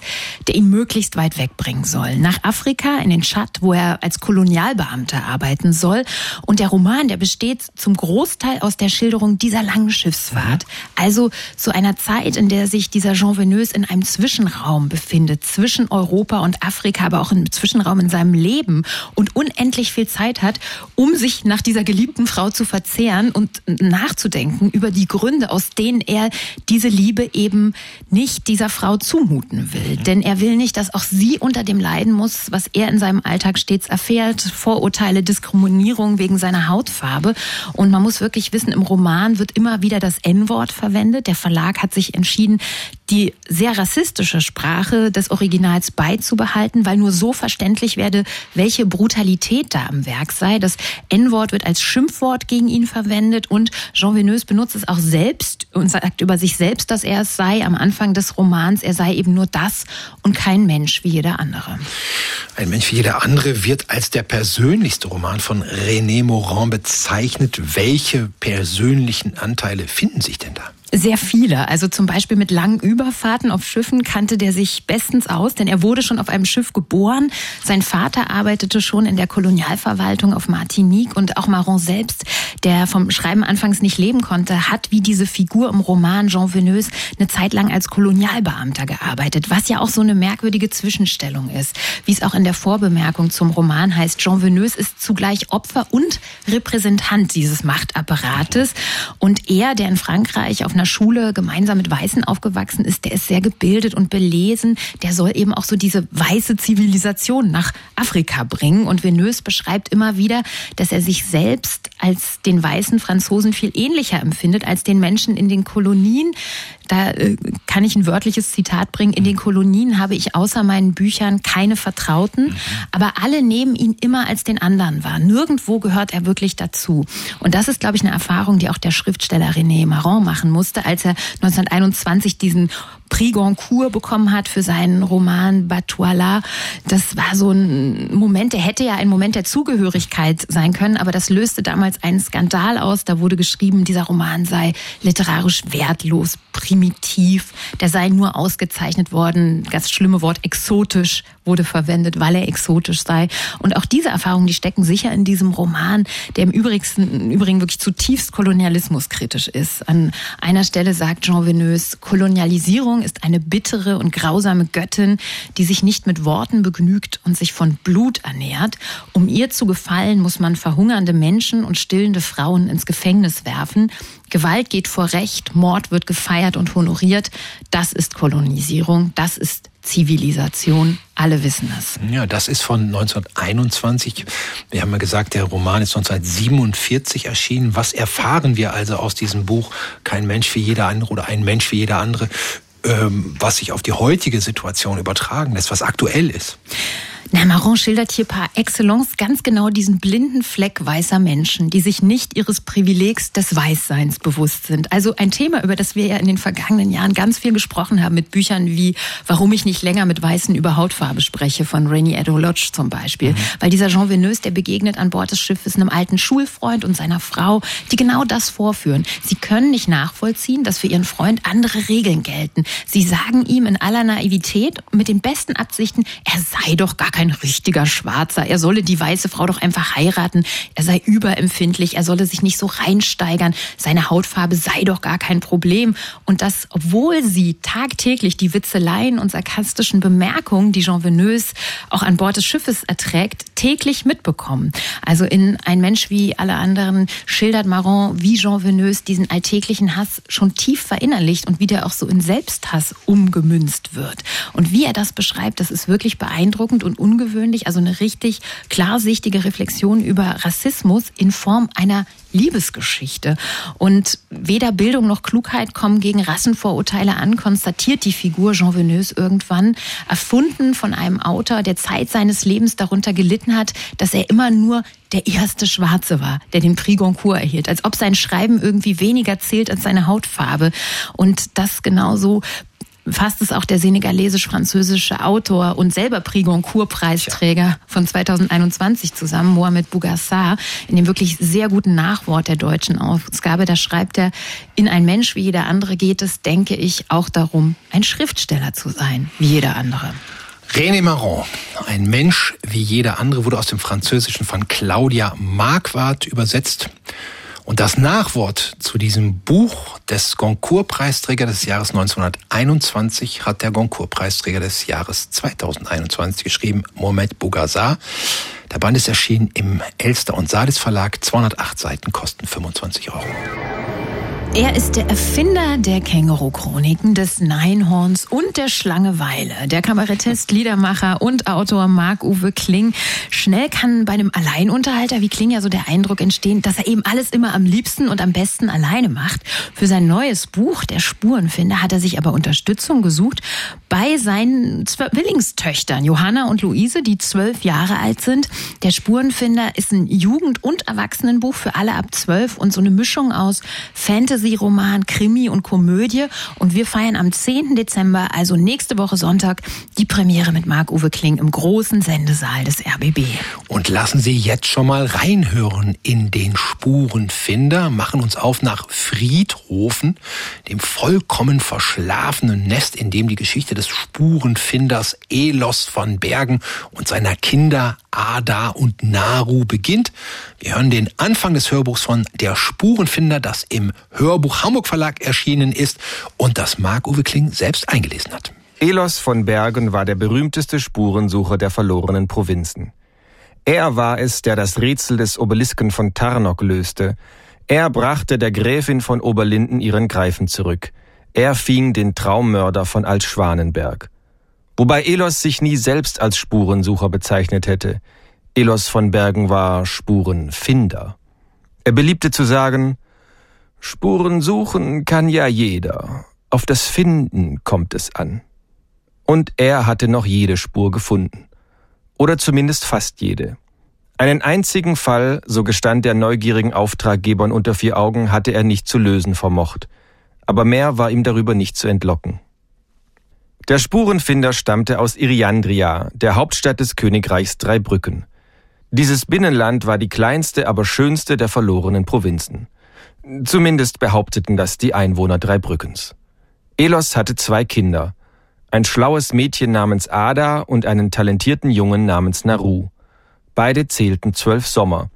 der ihn möglichst weit wegbringen soll. Nach Afrika, in den Tschad, wo er als Kolonialbeamter arbeiten soll. Und der Roman, der besteht zum Großteil aus der Schilderung dieser langen Schiffsfahrt. Also zu einer Zeit, in der sich dieser Jean Venus in einem Zwischenraum befindet, zwischen Europa und Afrika, aber auch im Zwischenraum in seinem Leben und unendlich viel Zeit hat, um sich nach dieser geliebten Frau zu verzehren und nachzudenken über die Gründe, aus denen er diese Liebe eben nicht dieser Frau zumuten will. Denn er will nicht, dass auch sie unter dem leiden muss, was er in seinem Alltag stets erfährt. Vorurteile, Diskriminierung wegen seiner Hautfarbe. Und man muss wirklich wissen, im Roman wird immer wieder das N-Wort verwendet. Der Verlag hat sich entschieden, die sehr rassistische Sprache des Originals beizubehalten, weil nur so verständlich werde, welche Brutalität da am Werk sei. Das N-Wort wird als Schimpfwort gegen ihn verwendet und Jean Venus benutzt es auch selbst und sagt über sich selbst, dass er es sei am Anfang des Romans. Er sei eben nur das und kein Mensch wie jeder andere. Ein Mensch wie jeder andere wird als der persönlichste Roman von René Morand bezeichnet. Welche persönlichen Anteile finden sich denn da? Sehr viele. Also zum Beispiel mit langen Überfahrten auf Schiffen kannte der sich bestens aus, denn er wurde schon auf einem Schiff geboren. Sein Vater arbeitete schon in der Kolonialverwaltung auf Martinique und auch Maron selbst, der vom Schreiben anfangs nicht leben konnte, hat wie diese Figur im Roman Jean Venus eine Zeit lang als Kolonialbeamter gearbeitet, was ja auch so eine merkwürdige Zwischenstellung ist. Wie es auch in der Vorbemerkung zum Roman heißt, Jean Venus ist zugleich Opfer und Repräsentant dieses Machtapparates und er, der in Frankreich auf einer Schule gemeinsam mit Weißen aufgewachsen ist, der ist sehr gebildet und belesen. Der soll eben auch so diese weiße Zivilisation nach Afrika bringen. Und Venus beschreibt immer wieder, dass er sich selbst als den weißen Franzosen viel ähnlicher empfindet als den Menschen in den Kolonien. Da äh, kann ich ein wörtliches Zitat bringen. In den Kolonien habe ich außer meinen Büchern keine Vertrauten, mhm. aber alle nehmen ihn immer als den anderen wahr. Nirgendwo gehört er wirklich dazu. Und das ist, glaube ich, eine Erfahrung, die auch der Schriftsteller René Maron machen musste, als er 1921 diesen Prix Goncourt bekommen hat für seinen Roman Batoila. Das war so ein Moment, der hätte ja ein Moment der Zugehörigkeit sein können, aber das löste damals einen Skandal aus. Da wurde geschrieben, dieser Roman sei literarisch wertlos, primitiv, der sei nur ausgezeichnet worden. Das schlimme Wort exotisch wurde verwendet, weil er exotisch sei. Und auch diese Erfahrungen, die stecken sicher in diesem Roman, der im Übrigen, im Übrigen wirklich zutiefst kolonialismuskritisch ist. An einer Stelle sagt Jean Venus, Kolonialisierung ist eine bittere und grausame Göttin, die sich nicht mit Worten begnügt und sich von Blut ernährt. Um ihr zu gefallen, muss man verhungernde Menschen und stillende Frauen ins Gefängnis werfen. Gewalt geht vor Recht, Mord wird gefeiert und honoriert. Das ist Kolonisierung, das ist Zivilisation. Alle wissen das. Ja, das ist von 1921. Wir haben ja gesagt, der Roman ist 1947 erschienen. Was erfahren wir also aus diesem Buch Kein Mensch wie jeder andere oder ein Mensch wie jeder andere, ähm, was sich auf die heutige Situation übertragen lässt, was aktuell ist? Na, Maron schildert hier par excellence ganz genau diesen blinden Fleck weißer Menschen, die sich nicht ihres Privilegs des Weißseins bewusst sind. Also ein Thema, über das wir ja in den vergangenen Jahren ganz viel gesprochen haben mit Büchern wie Warum ich nicht länger mit Weißen über Hautfarbe spreche von Rainy Edo Lodge zum Beispiel. Mhm. Weil dieser Jean Venus, der begegnet an Bord des Schiffes einem alten Schulfreund und seiner Frau, die genau das vorführen. Sie können nicht nachvollziehen, dass für ihren Freund andere Regeln gelten. Sie sagen ihm in aller Naivität mit den besten Absichten, er sei doch gar kein kein richtiger Schwarzer. Er solle die weiße Frau doch einfach heiraten. Er sei überempfindlich. Er solle sich nicht so reinsteigern. Seine Hautfarbe sei doch gar kein Problem. Und das, obwohl sie tagtäglich die Witzeleien und sarkastischen Bemerkungen, die Jean Venus auch an Bord des Schiffes erträgt, täglich mitbekommen. Also in Ein Mensch wie alle anderen schildert Maron, wie Jean Venus diesen alltäglichen Hass schon tief verinnerlicht und wie der auch so in Selbsthass umgemünzt wird. Und wie er das beschreibt, das ist wirklich beeindruckend und ungewöhnlich. Also eine richtig klarsichtige Reflexion über Rassismus in Form einer Liebesgeschichte. Und weder Bildung noch Klugheit kommen gegen Rassenvorurteile an, konstatiert die Figur Jean Venus irgendwann, erfunden von einem Autor, der Zeit seines Lebens darunter gelitten hat, dass er immer nur der erste Schwarze war, der den Prix Goncourt erhielt, als ob sein Schreiben irgendwie weniger zählt als seine Hautfarbe. Und das genauso fasst es auch der senegalesisch-französische Autor und selber Prix Goncourt-Preisträger von 2021 zusammen, Mohamed Bougassar, in dem wirklich sehr guten Nachwort der deutschen Ausgabe. Da schreibt er, in ein Mensch wie jeder andere geht es, denke ich, auch darum, ein Schriftsteller zu sein, wie jeder andere. René Maron, ein Mensch wie jeder andere, wurde aus dem Französischen von Claudia Marquardt übersetzt. Und das Nachwort zu diesem Buch des Goncourt-Preisträger des Jahres 1921 hat der Goncourt-Preisträger des Jahres 2021 geschrieben, Mohamed Bougazzar. Der Band ist erschienen im Elster und Salis Verlag. 208 Seiten kosten 25 Euro. Er ist der Erfinder der Känguru-Chroniken, des Neinhorns und der Schlangeweile. Der Kabarettist, Liedermacher und Autor Marc-Uwe Kling. Schnell kann bei einem Alleinunterhalter wie Kling ja so der Eindruck entstehen, dass er eben alles immer am liebsten und am besten alleine macht. Für sein neues Buch, Der Spurenfinder, hat er sich aber Unterstützung gesucht bei seinen Zwillingstöchtern, Johanna und Luise, die zwölf Jahre alt sind. Der Spurenfinder ist ein Jugend- und Erwachsenenbuch für alle ab zwölf und so eine Mischung aus Fantasy Fantasy-Roman, Krimi und Komödie. Und wir feiern am 10. Dezember, also nächste Woche Sonntag, die Premiere mit Marc-Uwe Kling im großen Sendesaal des RBB. Und lassen Sie jetzt schon mal reinhören in den Spurenfinder, machen uns auf nach Friedhofen, dem vollkommen verschlafenen Nest, in dem die Geschichte des Spurenfinders Elos von Bergen und seiner Kinder Ada und Naru beginnt. Wir hören den Anfang des Hörbuchs von Der Spurenfinder, das im Hörbuch Hamburg Verlag erschienen ist und das Marc-Uwe Kling selbst eingelesen hat. Elos von Bergen war der berühmteste Spurensucher der verlorenen Provinzen. Er war es, der das Rätsel des Obelisken von Tarnok löste. Er brachte der Gräfin von Oberlinden ihren Greifen zurück. Er fing den Traummörder von Altschwanenberg. Wobei Elos sich nie selbst als Spurensucher bezeichnet hätte. Elos von Bergen war Spurenfinder. Er beliebte zu sagen, Spuren suchen kann ja jeder, auf das Finden kommt es an. Und er hatte noch jede Spur gefunden. Oder zumindest fast jede. Einen einzigen Fall, so gestand der neugierigen Auftraggebern unter vier Augen, hatte er nicht zu lösen vermocht. Aber mehr war ihm darüber nicht zu entlocken. Der Spurenfinder stammte aus Iriandria, der Hauptstadt des Königreichs Dreibrücken. Dieses Binnenland war die kleinste, aber schönste der verlorenen Provinzen. Zumindest behaupteten das die Einwohner Dreibrückens. Elos hatte zwei Kinder, ein schlaues Mädchen namens Ada und einen talentierten Jungen namens Naru. Beide zählten zwölf Sommer.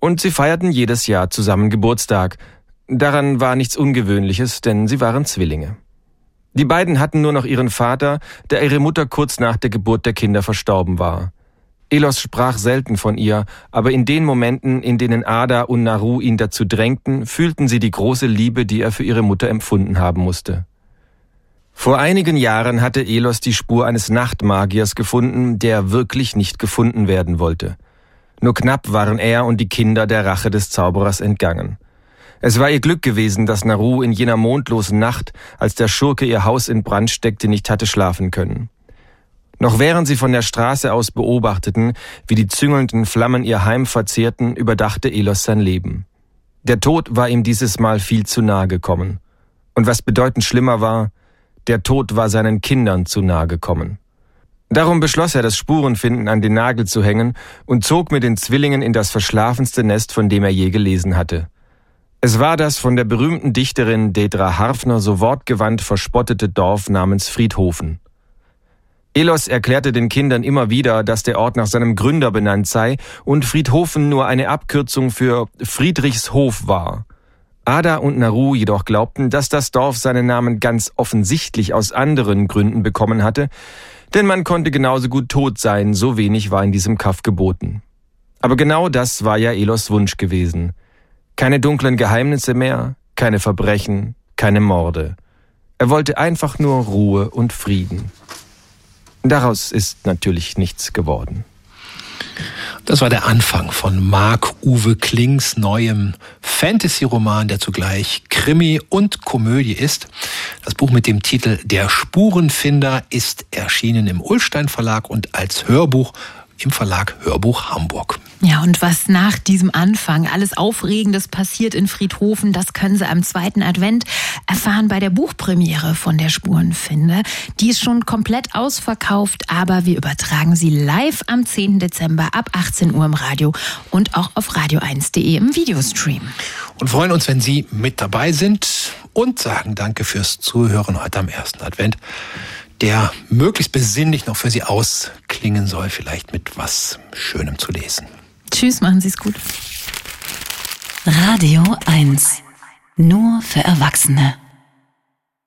Und sie feierten jedes Jahr zusammen Geburtstag. Daran war nichts Ungewöhnliches, denn sie waren Zwillinge. Die beiden hatten nur noch ihren Vater, der ihre Mutter kurz nach der Geburt der Kinder verstorben war. Elos sprach selten von ihr, aber in den Momenten, in denen Ada und Naru ihn dazu drängten, fühlten sie die große Liebe, die er für ihre Mutter empfunden haben musste. Vor einigen Jahren hatte Elos die Spur eines Nachtmagiers gefunden, der wirklich nicht gefunden werden wollte. Nur knapp waren er und die Kinder der Rache des Zauberers entgangen. Es war ihr Glück gewesen, dass Naru in jener mondlosen Nacht, als der Schurke ihr Haus in Brand steckte, nicht hatte schlafen können. Noch während sie von der Straße aus beobachteten, wie die züngelnden Flammen ihr Heim verzehrten, überdachte Elos sein Leben. Der Tod war ihm dieses Mal viel zu nahe gekommen. Und was bedeutend schlimmer war, der Tod war seinen Kindern zu nahe gekommen. Darum beschloss er, das Spurenfinden an den Nagel zu hängen und zog mit den Zwillingen in das verschlafenste Nest, von dem er je gelesen hatte. Es war das von der berühmten Dichterin Dedra Harfner so wortgewandt verspottete Dorf namens Friedhofen. Elos erklärte den Kindern immer wieder, dass der Ort nach seinem Gründer benannt sei und Friedhofen nur eine Abkürzung für Friedrichshof war. Ada und Naru jedoch glaubten, dass das Dorf seinen Namen ganz offensichtlich aus anderen Gründen bekommen hatte, Denn man konnte genauso gut tot sein, so wenig war in diesem Kaff geboten. Aber genau das war ja Elos Wunsch gewesen. Keine dunklen Geheimnisse mehr, keine Verbrechen, keine Morde. Er wollte einfach nur Ruhe und Frieden. Daraus ist natürlich nichts geworden. Das war der Anfang von Marc-Uwe Klings neuem Fantasy-Roman, der zugleich Krimi und Komödie ist. Das Buch mit dem Titel Der Spurenfinder ist erschienen im Ullstein Verlag und als Hörbuch im Verlag Hörbuch Hamburg. Ja, und was nach diesem Anfang alles Aufregendes passiert in Friedhofen, das können Sie am zweiten Advent erfahren bei der Buchpremiere von der Spurenfinde. Die ist schon komplett ausverkauft, aber wir übertragen sie live am 10. Dezember ab 18 Uhr im Radio und auch auf radio1.de im Videostream. Und freuen uns, wenn Sie mit dabei sind und sagen Danke fürs Zuhören heute am ersten Advent der möglichst besinnlich noch für Sie ausklingen soll, vielleicht mit was Schönem zu lesen. Tschüss, machen Sie es gut. Radio 1. Nur für Erwachsene.